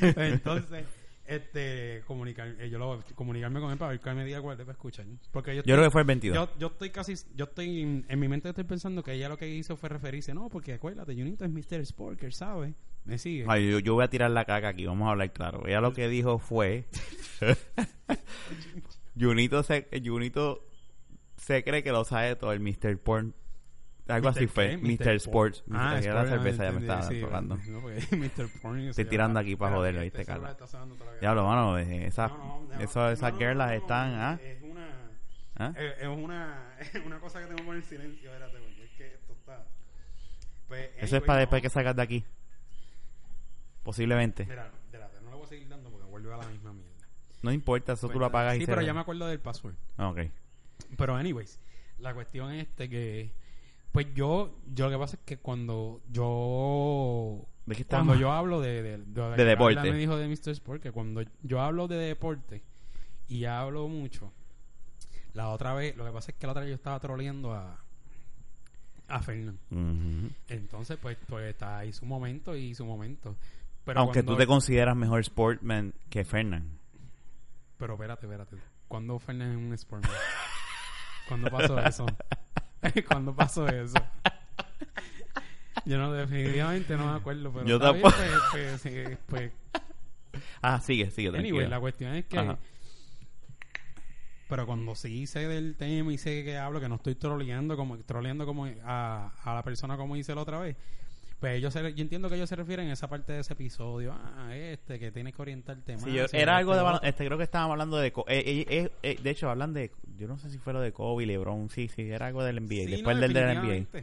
[LAUGHS] Entonces este comunicar eh, yo lo comunicarme con él para ver qué me diga cuál debe escuchar porque yo, creo que fue el 22 yo, yo estoy casi yo estoy en, mi mente estoy pensando que ella lo que hizo fue referirse no porque acuérdate Junito es Mr. Sporker ¿sabes? ¿Me sigue? yo, yo, voy a tirar la caca aquí, vamos a hablar claro. Ella lo que dijo fue... [LAUGHS] Junito se, Junito se cree que lo sabe todo, el Mr. Porn. Algo así fue, Mr. Sports. Ah, la cerveza ya me estaba tocando. [LAUGHS] Mr. Porn. Estoy tirando aquí para joderlo, ¿viste, Carlos? Ya lo mano, esas, esas girlas están, ¿ah? Es una... ¿Ah? Es, una, [LAUGHS] una cosa que tengo que poner en silencio, espérate, porque es que esto está... Pues, Eso es para después que sacas de aquí. Posiblemente. Mira, espérate, no lo voy a seguir dando porque vuelve a la misma mierda. No importa, eso tú lo apagas y Sí, pero ya me acuerdo del password. Ah, ok. Pero, anyways, la cuestión es este que. Pues yo, yo lo que pasa es que cuando yo. ¿De qué Cuando yo hablo de. De, de, deporte. me dijo de Mr. Sport que cuando yo hablo de deporte y hablo mucho. La otra vez, lo que pasa es que la otra vez yo estaba troleando a. A Fernando. Entonces, pues, pues está ahí su momento y su momento. Pero Aunque tú te consideras mejor sportman que Fernand. Pero espérate, espérate. ¿Cuándo Fernández es un Sportman? [LAUGHS] ¿Cuándo pasó eso? [LAUGHS] ¿Cuándo pasó eso? Yo no, definitivamente no me acuerdo, pero yo tampoco. Pues, pues, pues, ah, sigue, sigue. Anyway, la cuestión es que. Pero cuando sí sé del tema y sé que hablo, que no estoy troleando como, troleando como a, a la persona como hice la otra vez, pues ellos yo entiendo que ellos se refieren a esa parte de ese episodio, ah, este, que tiene que orientar el tema. Sí, era algo de, este, creo que estábamos hablando de, eh, eh, eh, de hecho, hablan de, yo no sé si fue lo de Kobe, LeBron, sí, sí, era algo del NBA, después del del NBA.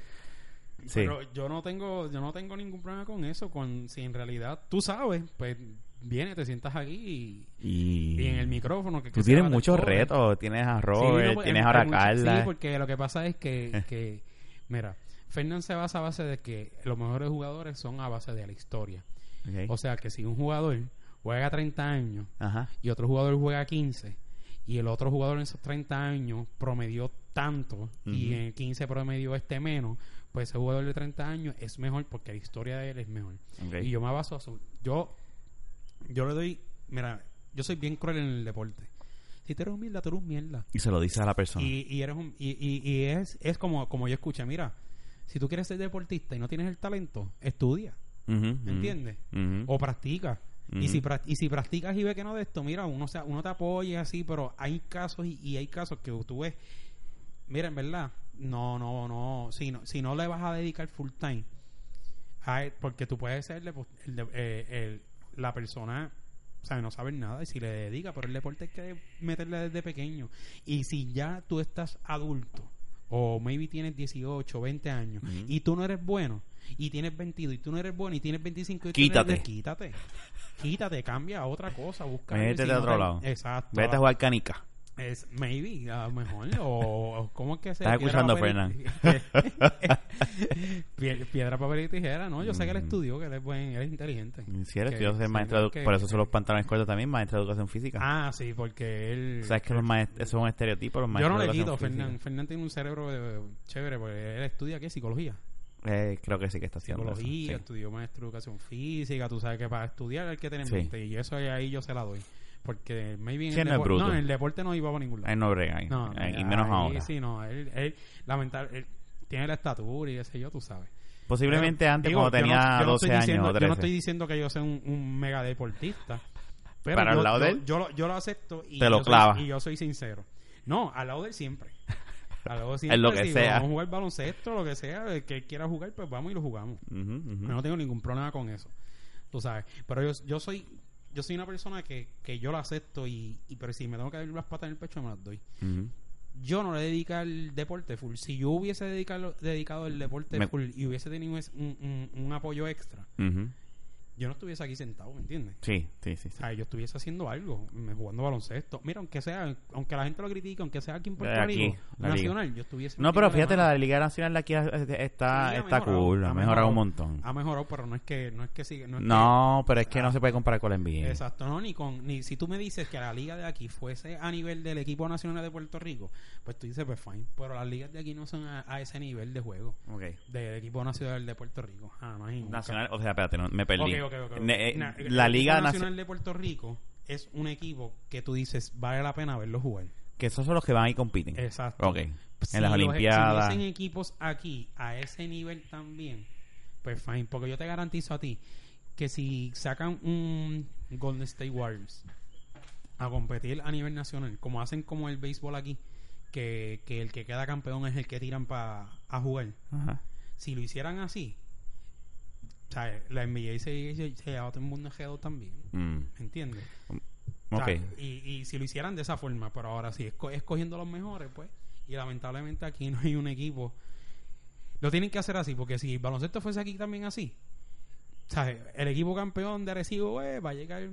Sí. Pero yo no tengo, yo no tengo ningún problema con eso, con si en realidad tú sabes, pues viene, te sientas aquí y, en el micrófono. Que, tú tienes muchos retos, tienes a Robert, pues, tienes ahora a Carla. Sí, porque lo que pasa es que, que mira, Fernand se basa a base de que los mejores jugadores son a base de la historia. O sea que si un jugador juega 30 años y otro jugador juega 15 y el otro jugador en esos 30 años promedió tanto y en 15 promedió este menos, pues ese jugador de 30 años es mejor porque la historia de él es mejor. Y yo me baso a eso. Yo, yo le doy, mira, yo soy bien cruel en el deporte. Si tú eres un mierda, tú eres un mierda. Y se lo dice a la persona. Y, eres un, y, y, es, es como, como yo escuché, mira, si tú quieres ser deportista y no tienes el talento, estudia. ¿Me entiendes? O practica. y, si, y si practicas y ves que no de esto, mira, uno, sea, uno te apoya así, pero hay casos y, hay casos que tú ves, mira, en verdad, no, no, no, si no, si no le vas a dedicar full time, a porque tú puedes ser eh, la persona o sea, no saber nada y si le dedica, pero el deporte hay que meterle desde pequeño. Y si ya tú estás adulto o maybe tienes 18, 20 años y tú no eres bueno y tienes 22 y tú no eres bueno y tienes 25 y quítate. quítate. Quítate, cambia a otra cosa, busca. Vete de otro lado. Exacto. Vete a jugar canica. Es maybe, a lo mejor. o, ¿cómo es que se Estás escuchando, Fernán. [LAUGHS] piedra, papel y tijera, ¿no? Yo sé que él mm. estudió, que él es, buen, él es inteligente. Sí, él estudió ser maestro Por eso son los pantalones cortos también, maestro de educación física. Ah, sí, porque él. Sabes que los maestros, son estereotipos, los maestros. Yo no le quito, Fernán. Fernán tiene un cerebro de, chévere, porque él estudia, ¿qué? Psicología. Eh, creo que sí que está haciendo Psicología, estudió maestro de educación física. Tú sabes que para estudiar hay que tener mente. Y eso ahí yo se la doy. Porque maybe en, el, no, en el deporte no iba a ningún lado. Él no brega ahí. No, y menos ahora. Sí, no. Él, él, lamentable, tiene la estatura y ese yo, tú sabes. Posiblemente antes, cuando tenía 12 años o 13. Yo no estoy diciendo que yo sea un, un mega deportista. Pero Para yo, al lado de él. Yo, yo, lo acepto y, Te lo yo clava. Soy, y yo soy sincero. No, al lado de él siempre. [LAUGHS] Al lado de siempre. lo que si sea. Vamos a jugar baloncesto, lo que sea. El que quiera jugar, pues vamos y lo jugamos. no tengo ningún problema con eso. Tú sabes. Pero yo, yo soy yo soy una persona que, que yo lo acepto y, y pero si me tengo que dar las patas en el pecho me las doy. Yo no le dedico al deporte full. Si yo hubiese dedicado, dedicado al deporte full y hubiese tenido un, un, un apoyo extra, yo no estuviese aquí sentado, ¿me entiendes? Sí, sí, sí. yo estuviese haciendo algo, jugando baloncesto. Mira, aunque sea, aunque la gente lo critique, aunque sea aquí en Puerto Rico, nacional, yo estuviese. No, pero fíjate, la Liga Nacional de aquí está, está cool, ha, mejorado, un montón. Ha mejorado, pero no es que, no es que sigue. No, pero es que no se puede comparar con la NBA. Exacto, no, ni con, ni si tú me dices que la Liga de aquí fuese a nivel del equipo nacional de Puerto Rico, pues tú dices, pues fine. Pero las ligas de aquí no son a, ese nivel de juego. Ok. Del equipo nacional de Puerto Rico. Ah, nacional, o sea, espérate, no, me perdí. Eh, la Liga Nacional de Puerto Rico es un equipo que tú dices vale la pena verlo jugar. Que esos son los que van y compiten. Exacto. Ok. en las Olimpiadas. Si equipos aquí a ese nivel también, pues fine. Porque yo te garantizo a ti que si sacan un Golden State Warriors a competir a nivel nacional, como hacen como el béisbol aquí, que, que el que queda campeón es el que tiran para a jugar. Si lo hicieran así, o sea, la NBA se, se, se lleva todo el mundo g también. Mm. ¿Entiendes? y, y, si lo hicieran de esa forma, pero ahora sí, escogiendo los mejores, pues. Y lamentablemente aquí no hay un equipo. Lo tienen que hacer así, porque si el baloncesto fuese aquí también así, ¿sabes? El equipo campeón de Arecibo, eh, va a llegar.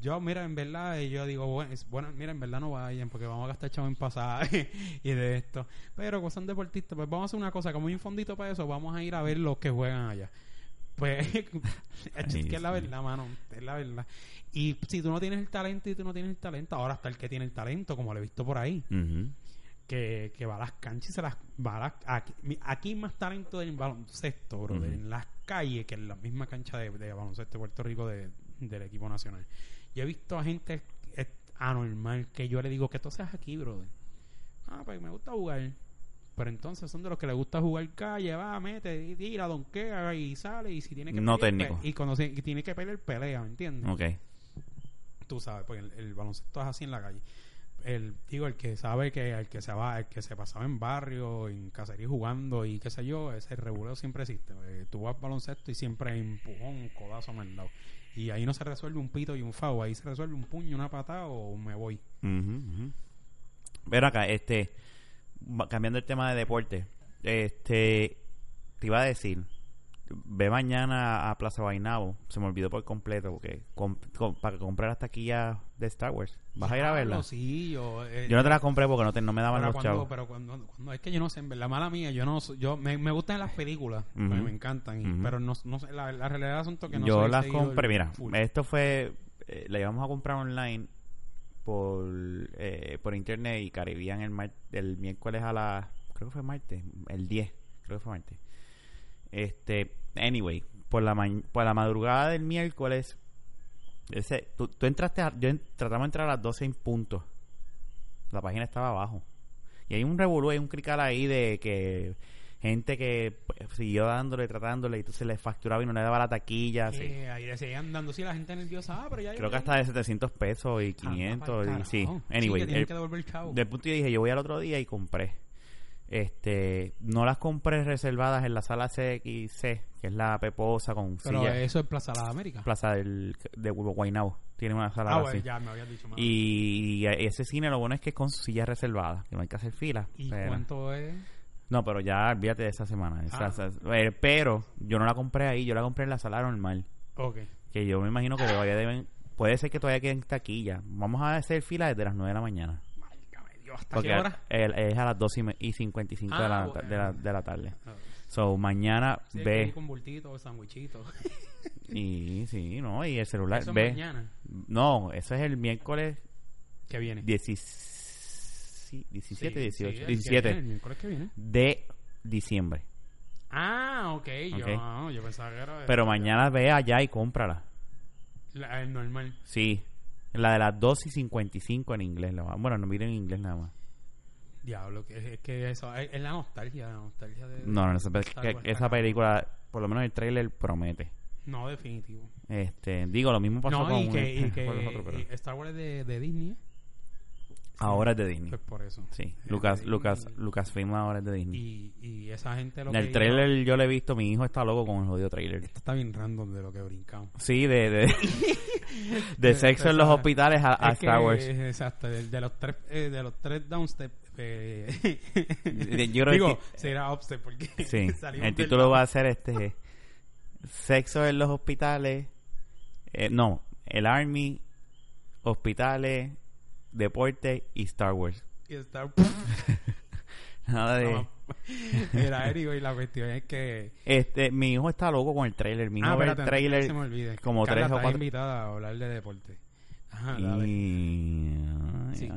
Yo, mira, en verdad, eh, yo digo, bueno, bueno, mira, en verdad no vayan porque vamos a gastar chavo en pasaje [LAUGHS] y de esto. Pero como son deportistas, pues vamos a hacer una cosa, como hay un fondito para eso, vamos a ir a ver los que juegan allá. Pues [LAUGHS] [LAUGHS] es que es la verdad, mano, es la verdad. Y si tú no tienes el talento y tú no tienes el talento, ahora está el que tiene el talento, como lo he visto por ahí. que, que va a las canchas y se las va a aquí, aquí más talento del baloncesto, bro, en las calles que en la misma cancha de, baloncesto de Puerto Rico del equipo nacional. Yo he visto a gente anormal que yo le digo que tú seas aquí, brother. Ah, pues me gusta jugar. Pero entonces son de los que le gusta jugar calle, va, mete, tira, donkea y sale. Y si tiene que no técnico. Y cuando tiene que pelear, pelea, ¿me entiendes? Ok tú sabes, porque el, baloncesto es así en la calle. El, digo, el que sabe que el que se va, el que se pasaba en barrio, en cacería jugando y qué sé yo, ese reguleo siempre existe. Eh, tú vas baloncesto y siempre hay empujón, codazo lado Y ahí no se resuelve un pito y un fao, ahí se resuelve un puño, una patada o me voy. Pero acá, este, cambiando el tema de deporte, este, te iba a decir, ve mañana a Plaza Bainabo. Se me olvidó por completo porque para comprar las taquillas de Star Wars. ¿Vas a ir a verla? Sí, yo, eh, yo no te las compré porque no, te, no me daban los chavos. Pero cuando, cuando, es que yo no sé, la mala mía, yo no yo me, me gustan las películas, me encantan, pero no, no la, la realidad son que no Yo las compré, mira, esto fue eh, la íbamos a comprar online por eh, por internet y Caribbean el, el miércoles a la creo que fue martes, el 10, creo que fue martes este, anyway, por la, por la madrugada del miércoles, ese, tú, entraste, yo tratamos de entrar a las 12 en punto. La página estaba abajo. Y hay un revolú, hay un crical ahí de que gente que pues, siguió dándole, tratándole, y entonces le facturaba y no le daba la taquilla. ahí le seguían dando, sí, la gente nerviosa, ah, pero ya... Creo que hasta de 700 pesos y 500, y sí. Anyway, sí, que el, chavo. del punto yo dije, yo voy al otro día y compré. Este, no las compré reservadas en la sala CXC, que es la peposa con Pero eso es Plaza de América. Plaza del, de Guaynabo. Tiene una sala ah, así. ya me habías dicho más. Y, ese cine lo bueno es que es con sillas reservadas, que no hay que hacer fila. ¿Y cuánto es? No, pero ya olvídate de esa semana. Ah. Eh, pero yo no la compré ahí, yo la compré en la sala normal. Ok. Que yo me imagino que todavía deben... Puede ser que todavía queden taquilla. Vamos a hacer fila desde las 9 de la mañana. ¿Hasta qué hora? es a las 2 y 55 de, la, ah, de, la, de la tarde. Ah. So, mañana ve. con bultito, sandwichito. [LAUGHS] y sí, no, y el celular. ¿Eso ve. mañana? No, eso es el miércoles. ¿Qué viene? 17, 18, 17. el miércoles que viene. De diciembre. Ah, ok. Yo, yo pensaba que era. Pero mañana ve allá y cómprala. La, el normal. Sí, la de las 2 y 55 en inglés. Bueno, no miren en inglés nada más. Diablo, que es que eso es la nostalgia, la nostalgia de... No, no, esa, esa película, por lo menos el trailer promete. No, definitivo. Este, digo, lo mismo pasó con y que, y que Star Wars de, de Disney. Ahora es de Disney. Pues por eso. Sí, Lucas, Lucas, Lucas Film ahora es de Disney. Y, y esa gente lo El trailer yo lo he visto, mi hijo está loco con el jodido trailer. Esto está bien random de lo que brincamos. Sí, de, de, [LAUGHS] de sexo en los hospitales a, a Star Wars. Exacto, de, los tres, eh, de los tres downstep. Eh, [LAUGHS] yo creo Digo, que, será upstep porque sí, [LAUGHS] el título va a ser este sexo en los hospitales. Eh, no, el Army, hospitales, deporte y Star Wars. Y Star [LAUGHS] Nada de. [LAUGHS] Mira, Eric, y la cuestión es que. Este, mi hijo está loco con el trailer. Mi hijo ah, ve el trailer. Se me olvide. Como tres o cuatro. invitada a hablar de deporte. Ajá, y... Sí,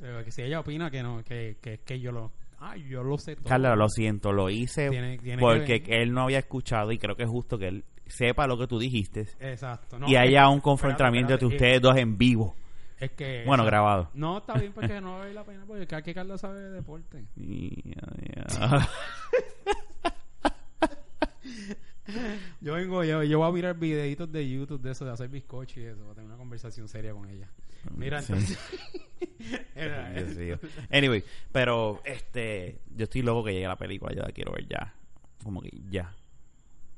Pero que si ella opina que no, que, que, que yo lo. Ay, yo lo sé todo. Carla, lo siento, lo hice porque él no había escuchado y creo que es justo que él sepa lo que tú dijiste. Exacto. y haya un confrontamiento entre ustedes dos en vivo. Es que. Bueno, grabado. No, está bien porque no vale la pena porque aquí Carla sabe de deporte. [LAUGHS] yo vengo, yo, yo voy a mirar videitos de YouTube de eso, de hacer bizcocho y eso, voy a tener una conversación seria con ella. Mira, entonces... [LAUGHS] anyway, pero este, yo estoy loco que llegue la película, yo la quiero ver ya. Como que ya.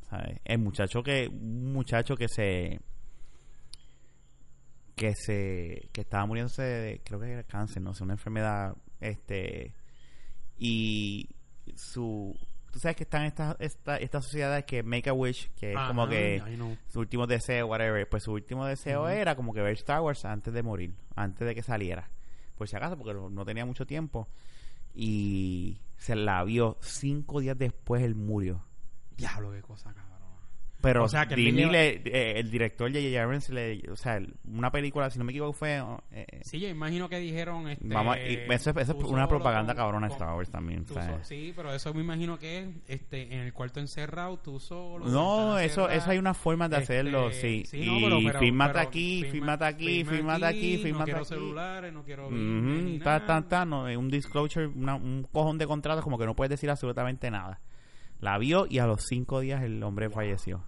¿Sabes? El muchacho que, un muchacho que se que se que estaba muriéndose de, creo que era cáncer no sé una enfermedad este y su tú sabes que están estas esta, estas sociedades que make a wish que es como que su último deseo whatever pues su último deseo era como que ver Star Wars antes de morir antes de que saliera por si acaso porque no, tenía mucho tiempo y se la vio cinco días después él murió. Diablo qué cosa cabrón pero o sea, que Disney, eh, el director J.J. Abrams, le, o sea, una película, si no me equivoco, fue... Eh, sí, yo imagino que dijeron... Este, eso, es una propaganda cabrona de Star Wars también. sí, pero eso me imagino que es este, en el cuarto encerrado, tú solo... No, eso eso hay una forma de hacerlo, este, sí. y no, fíjate aquí, fíjate aquí, fíjate aquí, fíjate no quiero celulares, no quiero... ta, no, un disclosure, un cojón de contratos como que no puedes decir absolutamente nada. La vio y a los cinco días el hombre falleció.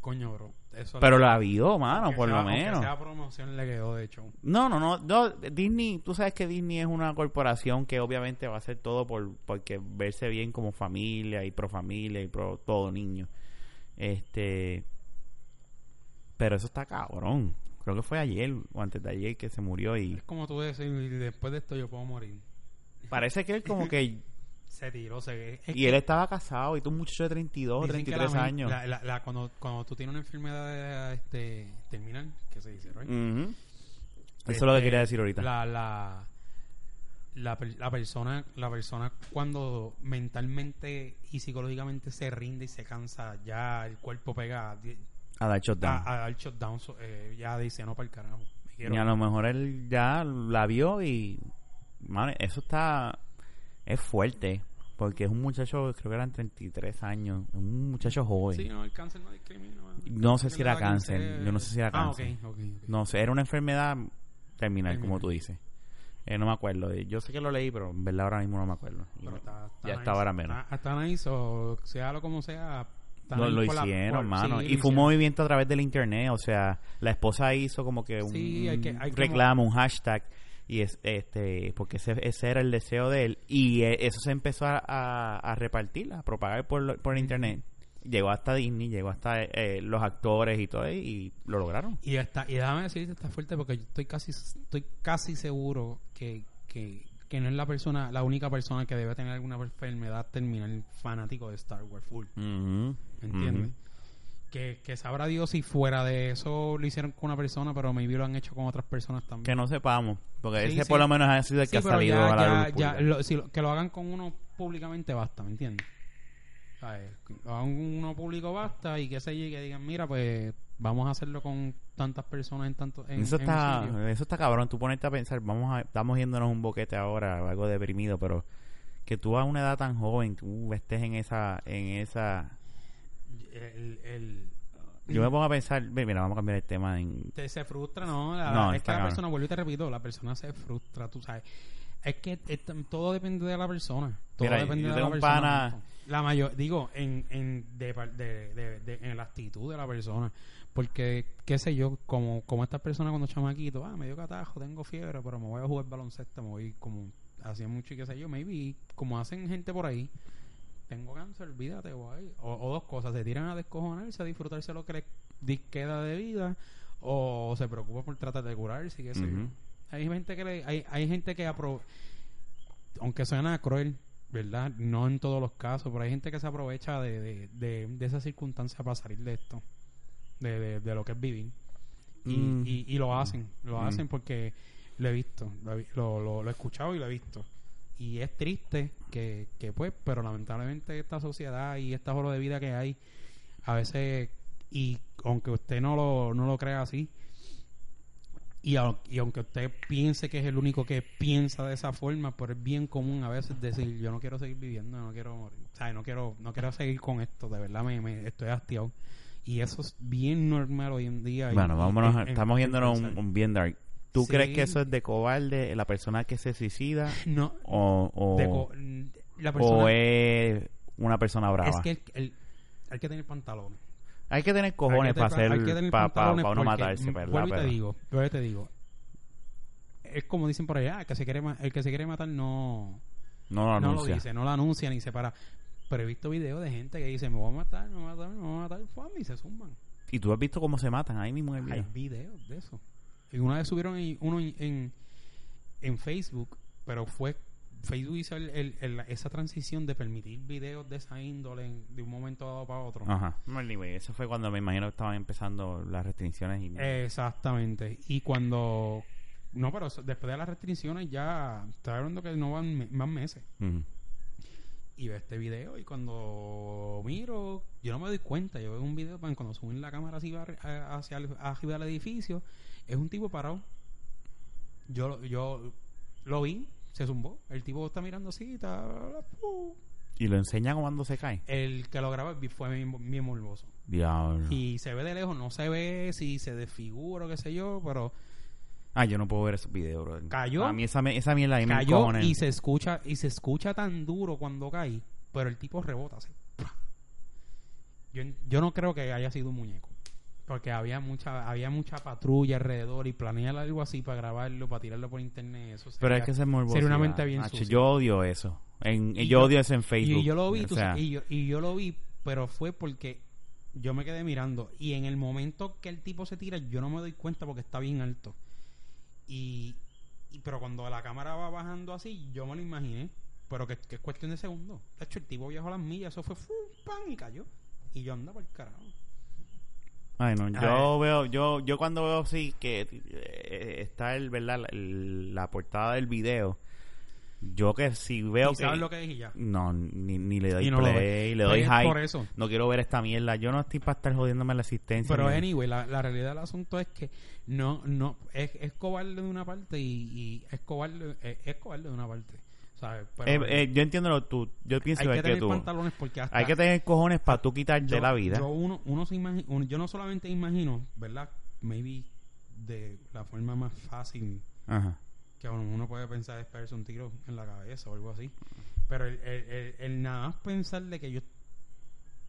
Coño, bro. Pero la vio, mano, por lo menos. Sea promoción le quedó, de hecho. No, no, no, Disney, tú sabes que Disney es una corporación que obviamente va a hacer todo por porque verse bien como familia y pro familia y pro todo niño. Este. Pero eso está cabrón. Creo que fue ayer o antes de ayer que se murió y. Es como tú decís, y después de esto yo puedo morir. Parece que él como que [LAUGHS] se tiró. Se, y él estaba casado y tú un muchacho de 32, 33 años. La, cuando, cuando tú tienes una enfermedad este, terminal, que se dice, right? Eso es lo que este, quería decir ahorita. La, la, la, la, persona la persona cuando mentalmente y psicológicamente se rinde y se cansa, ya el cuerpo pega a dar shutdown. A, dar shutdown, eh, ya dice, no para el carajo. Y a lo mejor él ya la vio y... eso está es fuerte. Porque es un muchacho, creo que eran 33 años, un muchacho joven. Sí, no, el cáncer no discrimina. No sé si era cáncer, yo no sé si era ah, cáncer. No sé, era una enfermedad terminal, como tú dices. Eh, no me acuerdo. Yo sé que lo leí, pero en verdad ahora mismo no me acuerdo. ya estaba ahora menos. Hasta nice, o sea lo como sea. Lo, lo hicieron, hermano. y fue un movimiento a través del internet. O sea, la esposa hizo como que un reclamo, un hashtag y es este porque ese, ese, era el deseo de él. Y eh, eso se empezó a, a, repartir a propagar por, por internet. Llegó hasta Disney llegó hasta eh, los actores y todo y lo lograron. Y está y déjame decirte está fuerte porque yo estoy casi estoy casi seguro que, que, que no es la persona la única persona que debe tener alguna enfermedad terminal fanático de Star Wars full. ¿entiendes? Que, que sabrá Dios si fuera de eso lo hicieron con una persona, pero maybe lo han hecho con otras personas también. Que no sepamos, porque ese por lo menos ha sido el que ha salido ya, a la luz si que lo hagan con uno públicamente basta, ¿me entiendes? lo hagan uno público basta y que se llegue y digan, mira, pues vamos a hacerlo con tantas personas en tanto en, eso está eso está cabrón. Tú ponerte a pensar vamos a, estamos yéndonos un boquete ahora algo deprimido pero que tú a una edad tan joven tú estés en esa en esa el, yo me pongo a pensar, mira, vamos a cambiar el tema. se frustra, no. es que la persona, vuelvo y te repito, la persona se frustra, tú sabes. Es que todo depende de la persona. Todo depende de la persona. La mayor, digo, en, en, de, de, de, en la actitud de la persona. Porque, qué sé yo, como, como esta persona cuando chamaquito, ah, me dio catajo, tengo fiebre, pero me voy a jugar baloncesto, me voy como, hacía mucho y qué sé yo, maybe, como hacen gente por ahí, tengo cáncer, olvídate, guay. O, dos cosas, se tiran a descojonarse, a disfrutarse lo que les queda de vida, o se preocupa por tratar de curarse, qué sé Hay gente que le, hay, hay gente que aunque suena cruel, ¿verdad? No en todos los casos, pero hay gente que se aprovecha de, de, de, esa circunstancia para salir de esto, de, de, lo que es vivir. Y, mm. y, lo hacen, lo mm. hacen porque lo he visto, lo, lo, lo, he escuchado y lo he visto y es triste que, que pues, pero lamentablemente esta sociedad y esta forma de vida que hay, a veces, y aunque usted no lo, no lo crea así, y, y, aunque usted piense que es el único que piensa de esa forma, pero es bien común a veces decir, yo no quiero seguir viviendo, no quiero morir, o sea, no quiero, no quiero seguir con esto, de verdad me, me estoy hastiado. Y eso es bien normal hoy en día. Bueno, vámonos, estamos yéndonos un, un, bien dark. ¿Tú crees que eso es de cobarde, la persona que se suicida? [LAUGHS] No. ¿O, o, la persona, es una persona brava? Es que el, hay que tener pantalones. Hay que tener cojones para hacer, para pa, pa uno matarse, ¿verdad? Vuelvo y te digo, vuelvo y te digo. Es como dicen por allá, el que se quiere, el que se quiere matar no... No lo anuncia. No lo dice, no lo anuncia ni se para. Pero he visto videos de gente que dice, me voy a matar, me voy a matar, me voy a matar, y se suman. ¿Y tú has visto cómo se matan ahí mismo en el video? Hay videos de eso. Y una vez subieron uno en, en, Facebook, pero fue Facebook hizo el, esa transición de permitir videos de esa índole de un momento dado para otro. Ajá. Eso fue cuando me imagino que estaban empezando las restricciones. Y... Exactamente. Y cuando... No, pero después de las restricciones ya... Está hablando que no van más meses. Y veo este video y cuando miro, yo no me doy cuenta. Yo veo un video cuando suben la cámara así hacia arriba del edificio es un tipo parado. Yo, yo lo vi, se zumbó. El tipo está mirando así, está... ¿Y lo enseña cuando se cae? El que lo grabó fue bien, morboso. Diablo. Y se ve de lejos, no se ve si se desfigura o qué sé yo, pero... Ah, yo no puedo ver esos videos, bro. Cayó. A mí esa, esa mierda ahí cayó y se escucha y se escucha tan duro cuando cae, pero el tipo rebota así. Yo, yo no creo que haya sido un muñeco porque había mucha había mucha patrulla alrededor y planear algo así para grabarlo, para tirarlo por internet, eso Pero es que se Sería una mente bien Yo odio eso. En, yo, odio eso en Facebook. Y yo lo vi, y, yo, y yo lo vi, pero fue porque yo me quedé mirando y en el momento que el tipo se tira yo no me doy cuenta porque está bien alto. Y, pero cuando la cámara va bajando así, yo me lo imaginé, pero que, es cuestión de segundos. De hecho, el tipo viajó a las millas, eso fue pan y cayó. Y yo andaba por el carajo. Ay, no, yo veo, yo, yo cuando veo así que eh, está el, ¿verdad? La, portada del video, yo que si veo que... sabes lo que dije ya? No, ni, ni le doy play, le doy hype. Por eso. No quiero ver esta mierda. Yo no estoy para estar jodiéndome la existencia. Pero anyway, la, la realidad del asunto es que no, no, es, es cobarde de una parte y, y es cobarde, es cobarde de una parte. Eh, eh, yo entiendo lo tú. Yo pienso hay que, tener pantalones porque hasta hay que tener cojones para tú quitarte la vida. Yo uno, uno se imagina, yo no solamente imagino, ¿verdad? Maybe de la forma más fácil que uno puede pensar es pegarse un tiro en la cabeza o algo así. Pero el, el, el, nada más pensar de que yo,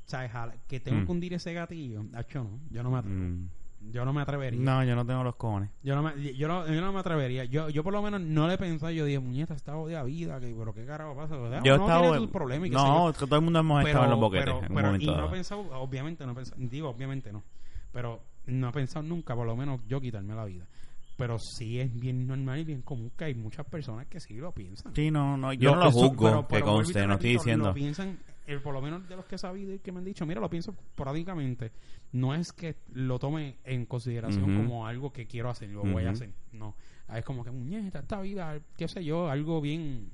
¿sabes? Que tengo mm. que hundir ese gatillo, hecho no, yo no me atrevo. Mm. Yo no me atrevería. No, yo no tengo los cojones. Yo no me, yo no, yo no me atrevería. Yo, yo por lo menos no le pensé. Yo dije, muñeca, está de vida. Que, pero qué carajo pasa. yo no estaba. no, todo el mundo hemos estado en los boquetes. Pero, y no he pensado, obviamente, no he pensado. Digo, obviamente no. Pero no he pensado nunca, por lo menos, yo quitarme la vida. Pero sí es bien normal y bien común que hay muchas personas que sí lo piensan. Sí, no, no, yo no lo juzgo, que conste, no estoy diciendo. Lo piensan el, por lo menos de los que he sabido y que me han dicho, mira, lo pienso porádicamente, no es que lo tome en consideración como algo que quiero hacer, lo voy a hacer, no. Es como que, muñeca, esta vida, qué sé yo, algo bien,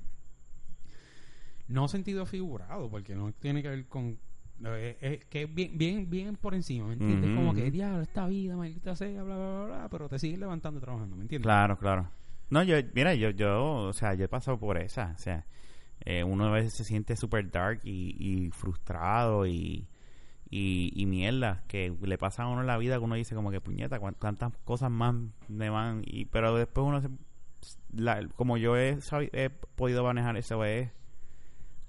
no sentido figurado, porque no tiene que ver con eh, es, que es bien, bien, bien por encima, ¿me entiendes? Como que, diablo, esta vida, maldita sea, bla, bla, bla, pero te sigues levantando y trabajando, ¿me entiendes? Claro, claro. No, yo, mira, yo, yo, o sea, yo he pasado por esa, o sea, eh, uno a veces se siente super dark y, frustrado y, y, mierda que le pasa a uno en la vida que uno dice como que puñeta cuántas cosas más me van y pero después uno se, como yo he, he podido manejar eso es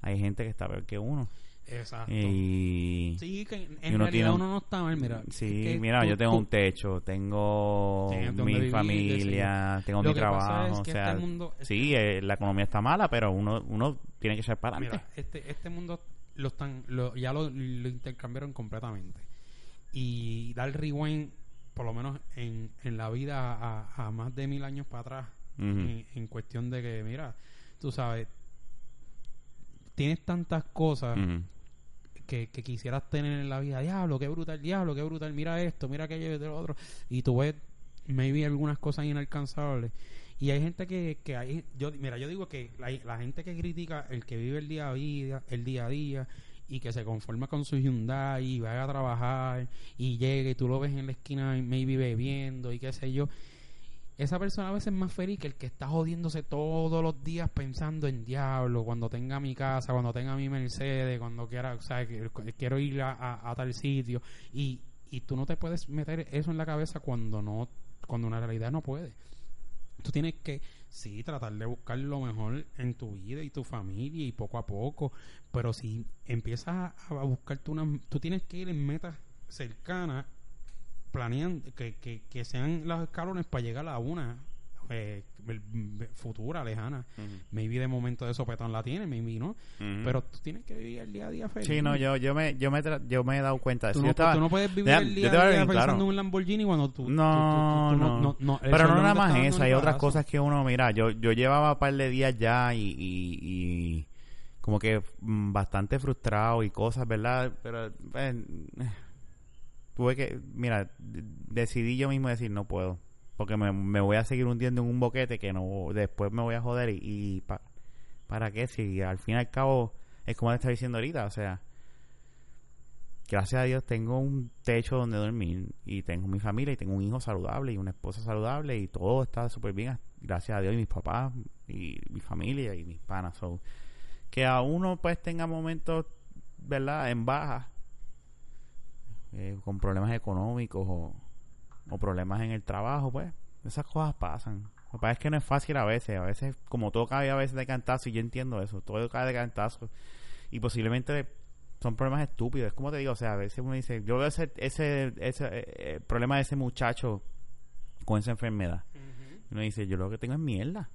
hay gente que está peor que uno Exacto. Y, sí, que en, realidad uno no está mal, mira. Sí, mira, yo tengo un techo, tengo mi familia, tengo mi trabajo, o sea, este sí, eh, la economía está mala, pero uno uno tiene que ser para Mira, este este mundo lo están lo, ya lo, intercambiaron completamente. Y dar rewind por lo menos en, en la vida a, más de mil años para atrás en, cuestión de que mira tú sabes tienes tantas cosas que, quisieras tener en la vida. Diablo, qué brutal, diablo, qué brutal. Mira esto, mira aquello y lo otro. Y tú ves, maybe algunas cosas inalcanzables. Y hay gente que, que hay, yo, mira, yo digo que la, gente que critica el que vive el día a día, el día a día, y que se conforma con su Hyundai y vaya a trabajar y llegue y tú lo ves en la esquina maybe bebiendo y qué sé yo esa persona a veces es más feliz que el que está jodiéndose todos los días pensando en diablo, cuando tenga mi casa, cuando tenga mi Mercedes, cuando quiera, o sea, quiero ir a, tal sitio y, y tú no te puedes meter eso en la cabeza cuando no cuando una realidad no puede. Tú tienes que sí, tratar de buscar lo mejor en tu vida y tu familia y poco a poco. Pero si empiezas a, a buscarte. Tú tienes que ir en metas cercanas, planeando que, que, que sean los escalones para llegar a una eh, futura, lejana. Maybe de momento de sopetón la tiene, maybe no. Pero tú tienes que vivir el día a día feliz. Sí, no, yo, yo, me, yo, me, yo me he dado cuenta de eso. Tú, no, tú no puedes vivir el día a día pensando en un Lamborghini cuando tú... No, no, no, Pero no nada más eso, hay otras cosas que uno, mira, yo, yo llevaba un par de días ya y, y, y como que mm, bastante frustrado y cosas, ¿verdad? Pero... Eh, tuve que, mira, decidí yo mismo decir, no puedo porque me, voy a seguir hundiendo en un boquete que no después me voy a joder y, para qué si al fin y al cabo es como te está diciendo ahorita o sea gracias a Dios tengo un techo donde dormir y tengo mi familia y tengo un hijo saludable y una esposa saludable y todo está súper bien gracias a Dios y mis papás y mi familia y mis panas. Que a uno pues tenga momentos verdad en baja eh, con problemas económicos o o problemas en el trabajo, pues esas cosas pasan. Lo que pasa es que no es fácil a veces, a veces como todo cae a veces de cantazo y yo entiendo eso, todo cae de cantazo y posiblemente son problemas estúpidos, es como te digo, o sea, a veces uno dice, yo veo ese, ese, ese eh, eh, problema de ese muchacho con esa enfermedad. y Uno dice, yo lo que tengo es mierda.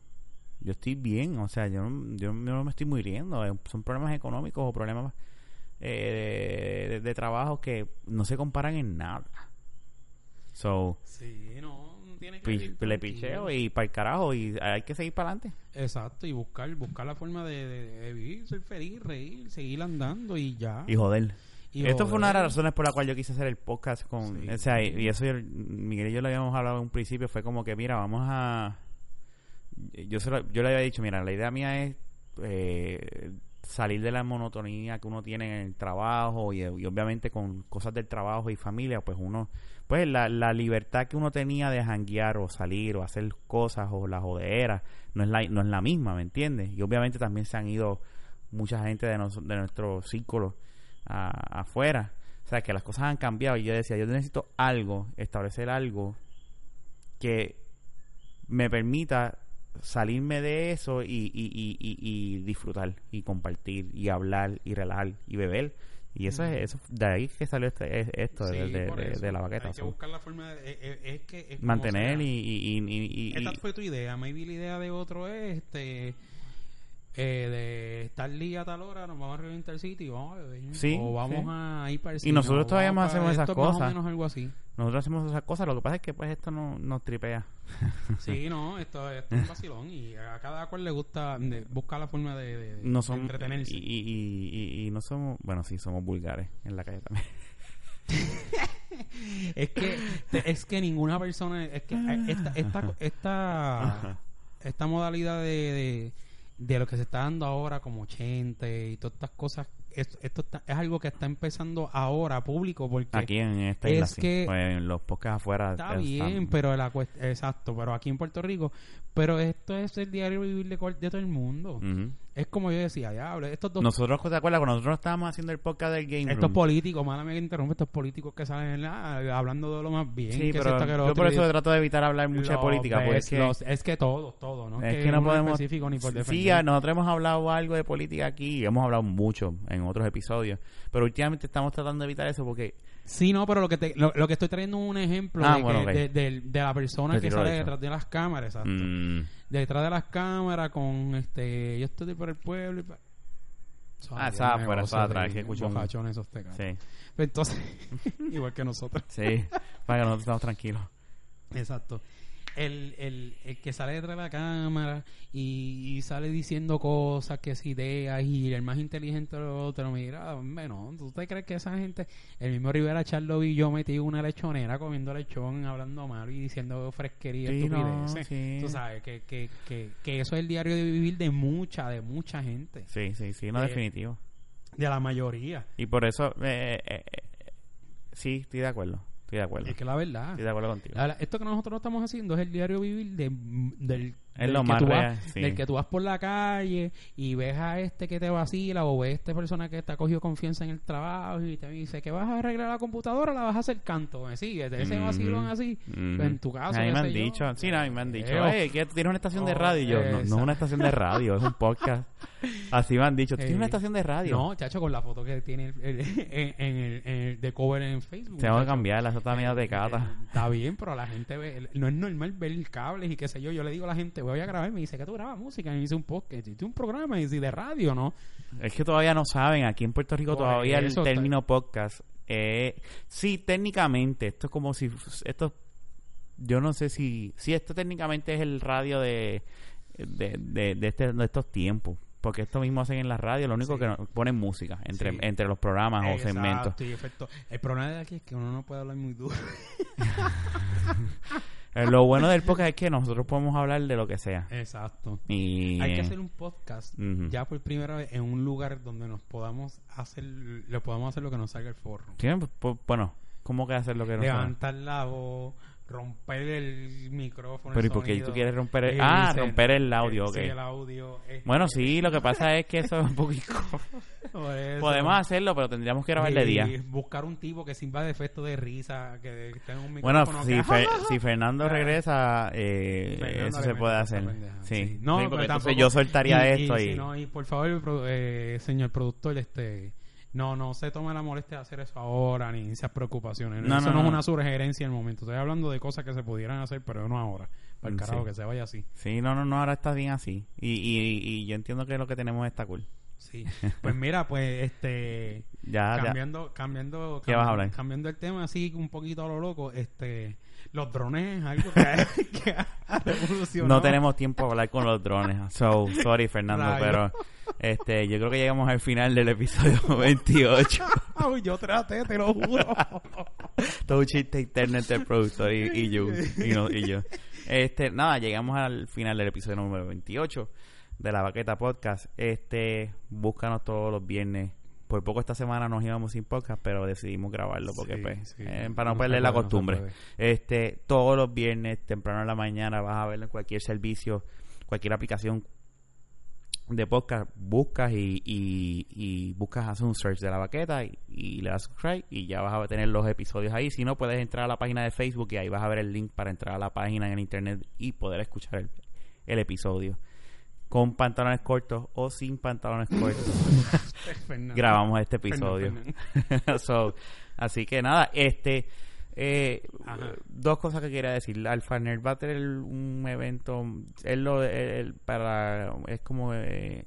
Yo estoy bien, o sea, yo, yo, no me estoy muriendo. Eh, son problemas económicos o problemas de, de trabajo que no se comparan en nada. So, sí, no, tiene que le picheo y para el carajo y hay que seguir para adelante. Exacto, y buscar buscar la forma de, vivir, ser feliz, reír, seguir andando y ya. Y joder. Esto fue una de las razones por la cual yo quise hacer el podcast con... O sea, y, eso Miguel y yo lo habíamos hablado en un principio, fue como que, mira, vamos a... Yo, yo le había dicho, mira, la idea mía es eh, salir de la monotonía que uno tiene en el trabajo y, obviamente con cosas del trabajo y familia, pues uno, pues la, la libertad que uno tenía de janguear o salir o hacer cosas o la jodera no es la, no es la misma, ¿me entiendes? Y obviamente también se han ido mucha gente de, de nuestro círculo afuera. O sea, que las cosas han cambiado y yo decía, yo necesito algo, establecer algo que me permita salirme de eso y, y, y, y, disfrutar y compartir y hablar y relajar y beber. Y eso es eso de ahí que salió este, esto de, de, la baqueta. Hay que buscar la forma de, eh, eh, es, que mantener y, y, Esta fue tu idea. Maybe la idea de otro es este eh, de estar día a tal hora, nos vamos a reventar el sitio vamos a beber. Sí, o vamos a ir para el Y nosotros todavía más hacemos esas cosas. Más o menos algo así. Nosotros hacemos esas cosas, lo que pasa es que pues esto no nos tripea. [LAUGHS] sí, no, esto, esto, es un vacilón y a cada cual le gusta buscar la forma de, no entretenerse. Y, y, y, y, no somos, bueno, sí, somos vulgares en la calle también. [LAUGHS] es que es que ninguna persona es que esta esta [LAUGHS] esta, esta modalidad de de lo que se está dando ahora como 80 y todas estas cosas esto, es algo que está empezando ahora público porque aquí en esta es que pues, en los podcasts afuera está bien pero la exacto pero aquí en Puerto Rico pero esto es el diario vivir de, de todo el mundo es como yo decía diablo estos dos nosotros te acuerdas cuando nosotros estábamos haciendo el podcast del Game estos políticos mala me interrumpe estos políticos que salen hablando de lo más bien sí pero yo por eso trato de evitar hablar mucho de política pues es que es que todo todo no es que, no podemos específico ni por sí nosotros hemos hablado algo de política aquí hemos hablado mucho en otros episodios. Pero últimamente estamos tratando de evitar eso porque... Sí, no, pero lo que, te, lo, que estoy trayendo es un ejemplo ah, de, la persona que sale detrás de las cámaras, exacto. Mm. Detrás de las cámaras con este... Yo estoy por el pueblo y... Ah, está afuera, está atrás, que escucho un... esos Sí. Entonces, [LAUGHS] igual que nosotros. Sí, para que nosotros estamos tranquilos. Exacto el, el, el, que sale detrás de la cámara y, sale diciendo cosas, que es ideas, y el más inteligente lo otro, mira, bueno, ¿tú te crees que esa gente, el mismo Rivera Charlo y yo metí una lechonera comiendo lechón, hablando mal y diciendo fresquería y estupideces? Tú sabes que, que, que, que, eso es el diario de vivir de mucha, de mucha gente. Sí, sí, sí, no, definitivo. De la mayoría. Y por eso, eh, eh, eh, sí, estoy de acuerdo. Estoy de acuerdo. Es que la verdad. Estoy de acuerdo contigo. esto que nosotros estamos haciendo es el diario vivir de, del Es lo más tú real, vas, sí. del que tú vas por la calle y ves a este que te vacila o ves a esta persona que te ha cogido confianza en el trabajo y te dice que vas a arreglar la computadora la vas a hacer canto. Me sigue, ese Ujú. vacilón así. En tu caso, A mí me han sé yo. dicho, sí, no, a mí me han dicho, Eh, oye, que tienes una estación de oh, radio. Y yo, no, no es una estación de radio, es un podcast. [LAUGHS] Así me han dicho, tú tienes Eh, una estación de radio. No, chacho, con la foto que tiene el- el- en, en el, en el de cover en Facebook. Tengo que cambiarla, esa está de cata. Eh, Está bien, pero la gente ve, no es normal ver cables y qué sé yo. Yo le digo a la gente, voy a grabar, me dice que tú grabas música, y me dice un podcast, y tú un programa, y dice de radio, ¿no? Es que todavía no saben, aquí en Puerto Rico Por todavía el término podcast, eh, sí, técnicamente, esto es como si, esto, yo no sé si, sí, esto técnicamente es el radio de, de, de, de este, de estos tiempos, porque esto mismo hacen en la radio, lo único Sí. que no- ponen música entre, Sí. entre los programas o segmentos. y efecto. El problema de aquí es que uno no puede hablar muy duro. [LAUGHS] Eh, Lo bueno del podcast es que nosotros podemos hablar de lo que sea. Exacto. Y, Hay que hacer un podcast ya por primera vez en un lugar donde nos podamos hacer, le podamos hacer lo que nos salga el forro. sí, pues, bueno, ¿cómo que hacer lo que no sabe? Levantar la voz, romper el micrófono. Pero el ¿y por qué tú quieres romper el- Eh, ah, dice- romper el audio, eh, ok. sí, el audio. este, Bueno, sí, lo que pasa es que eso es un poquito... [LAUGHS] Podemos hacerlo, pero tendríamos que grabar de día. Buscar un tipo que sirva de efecto de risa, que tenga un Bueno, micrófono si, que- Fer- [LAUGHS] si Fernando regresa, eh, Fernando eso se puede hacer. pendeja, Sí, No, Sí, pero tampoco- yo soltaría y, esto y, y... si no, y por favor, eh, señor productor, este... No, no se tome la molestia de hacer eso ahora, ni esas preocupaciones. No, eso no, no, no. es una sugerencia en el momento. Estoy hablando de cosas que se pudieran hacer, pero no ahora. Para el carajo, sí. que se vaya así. Sí, no, no, no, ahora está bien así. Y, y, y yo entiendo que lo que tenemos está cool. Sí. [LAUGHS] Pues mira, pues este... Ya, ya. cambiando, cambiando, ¿Qué vas a hablar? cambiando el tema así un poquito a lo loco, este, los drones es algo que, ha- [LAUGHS] que ha revolucionado. No tenemos tiempo para hablar con los drones. So, sorry, Fernando, pero este, yo creo que llegamos al final del episodio [LAUGHS] 28. Ay, [LAUGHS] yo traté, te lo juro. [LAUGHS] Todo un chiste interno entre el productor y, y yo. Y, no- y yo. Este, nada, llegamos al final del episodio número 28 de la Baqueta Podcast. Este, búscanos todos los viernes. Por poco esta semana nos íbamos sin podcast, pero decidimos grabarlo porque Sí, pues, sí. eh, para no, perder la puede, costumbre. este, todos los viernes, temprano en la mañana, vas a verlo en cualquier servicio, cualquier aplicación de podcast, buscas y, y, y buscas, haces un search de la baqueta y, y le das subscribe y ya vas a tener los episodios ahí. Si no, puedes entrar a la página de Facebook y ahí vas a ver el link para entrar a la página en internet y poder escuchar el, el episodio. Con pantalones cortos o sin pantalones cortos [LAUGHS] grabamos este episodio. [LAUGHS] So, así que nada, este eh, dos cosas que quería decir. Alpha Nerd va a tener un evento, él lo él- para es como eh,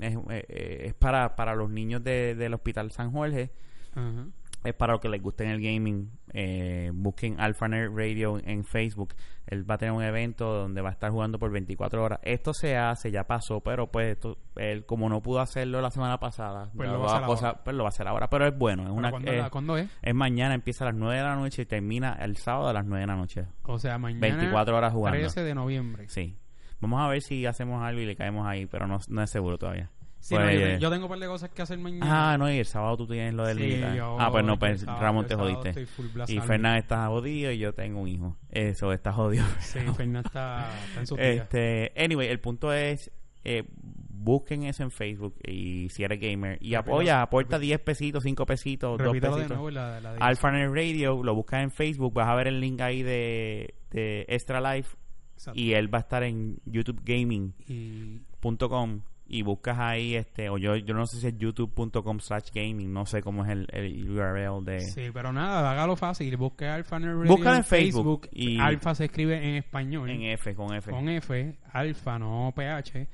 es, eh, es para para los niños de, del Hospital San Jorge. Ajá. Es para los que les guste el gaming. Eh, busquen Alpha Nerd Radio en Facebook. Él va a tener un evento donde va a estar jugando por 24 horas. Esto se hace, ya pasó, pero pues esto, él como no pudo hacerlo la semana pasada, Pues la lo va a hacer cosa- ahora. pues lo va a hacer ahora. Pero es bueno, es ¿Pero una ¿cuándo, eh, la- cuándo es? es mañana, empieza a las 9 de la noche y termina el sábado a las 9 de la noche. O sea, mañana 24 horas jugando. 13 de noviembre. Sí. Vamos a ver si hacemos algo y le caemos ahí, pero no, no es seguro todavía. Sí, Pues, no, yo, eh, yo tengo un par de cosas que hacer mañana. Ah, no, y el sábado tú tienes lo del Sí, yo- Ah, pues no, pues sábado- Ramón te jodiste. Y. Fernán está jodido y yo tengo un hijo. Eso, está jodido. [LAUGHS] Sí, Fernán está, está en su. Este, anyway, el punto es, eh, busquen eso en Facebook y si eres gamer y apoya, aporta 10 pesitos, 5 pesitos, 2 Repítalo de pesitos. nuevo la, la Alpha Radio, lo buscas en Facebook, vas a ver el link ahí de, de Extra Life Exacto. y él va a estar en youtubegaming.com Y y buscas ahí este o yo yo no sé si es youtube.com slash gaming no sé cómo es el, el URL de Sí, pero nada, hágalo fácil. Busque Alfa Nerd Radio en Facebook y- Alfa se escribe en español. en F con F con F, Alfa, no PH.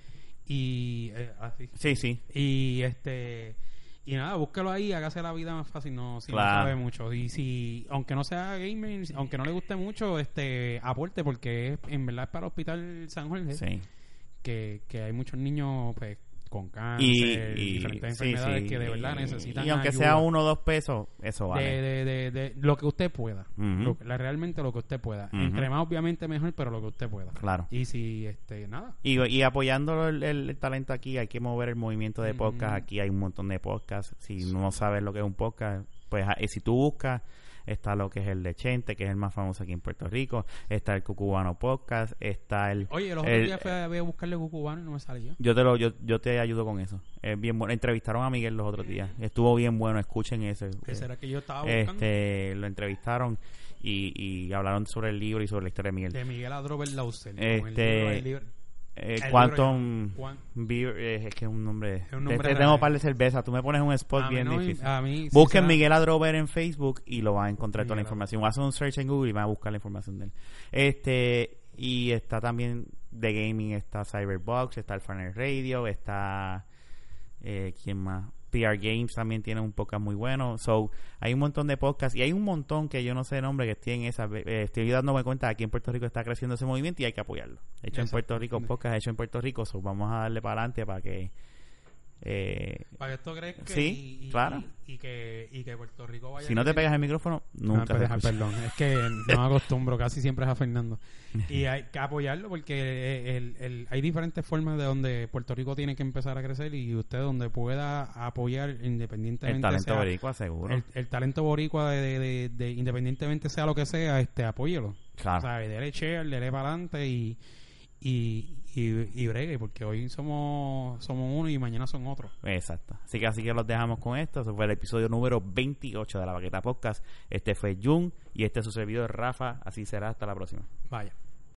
Y eh, así. sí sí Y este. Y nada, búsquelo ahí, hágase la vida más fácil, no, si Claro. no sabe mucho. Y si, aunque no sea gamer, aunque no le guste mucho, este, aporte, porque es, en verdad es para el Hospital San Jorge, sí que, que hay muchos niños, pues, con cáncer y, diferentes sí, enfermedades sí. que de verdad necesitan y aunque ayuda sea uno o dos pesos eso de, vale de, de, de lo que usted pueda. Lo- la- realmente lo que usted pueda. Ujú. Entre más, obviamente, mejor, pero lo que usted pueda. claro Y si, este, nada. y, y apoyando el, el talento aquí hay que mover el movimiento de podcast aquí hay un montón de podcasts si no sabes lo que es un podcast pues ah, eh, si tú buscas está lo que es el de Chente, que es el más famoso aquí en Puerto Rico, está el Cucubano Podcast, está el... Oye, los otros días fui a, buscarle Cucubano y no me salía. Yo te, lo, yo, yo te ayudo con eso. Es bien bueno. Entrevistaron a Miguel los otros días. Estuvo bien bueno, escuchen ese. ¿Qué será que yo estaba buscando? Este, lo entrevistaron y, y hablaron sobre el libro y sobre la historia de Miguel. De Miguel Adrover Lauser. Este... Eh, Quantum Beer, eh, es que es un nombre. Es un nombre tengo un par de cerveza. Tú me pones un spot bien difícil. A mí, Busquen Miguel Adrover en Facebook y lo van a encontrar toda la información. Haz un search en Google y van a buscar la información de él. Este, y está también de gaming, está Cyberbox, está el Funnel Radio, está. Eh, ¿Quién más? PR Games también tiene un podcast muy bueno. So, hay un montón de podcasts y hay un montón que yo no sé el nombre que tienen esa. Eh, estoy dándome cuenta aquí en Puerto Rico está creciendo ese movimiento y hay que apoyarlo. Hecho en Puerto Rico, podcast hecho en Puerto Rico. So, vamos a darle para adelante para que eh, para que esto crezca sí, y, claro. y, que, y que Puerto Rico vaya si no te pegas el micrófono nunca ah, perdón es que no acostumbro casi siempre es a Fernando. [LAUGHS] Y hay que apoyarlo porque el, el, hay diferentes formas de donde Puerto Rico tiene que empezar a crecer y usted donde pueda apoyar independientemente el talento boricua seguro. el, talento boricua de, de, independientemente sea lo que sea este apóyelo. Claro. ¿sabes? dele share dele para adelante y y, y, bregue, porque hoy somos somos uno y mañana son otros. Exacto. Así que así que los dejamos con esto. Eso fue el episodio número 28 de la Baqueta Podcast. Este fue Jun y este es su servidor Rafa. Así será hasta la próxima. Vaya.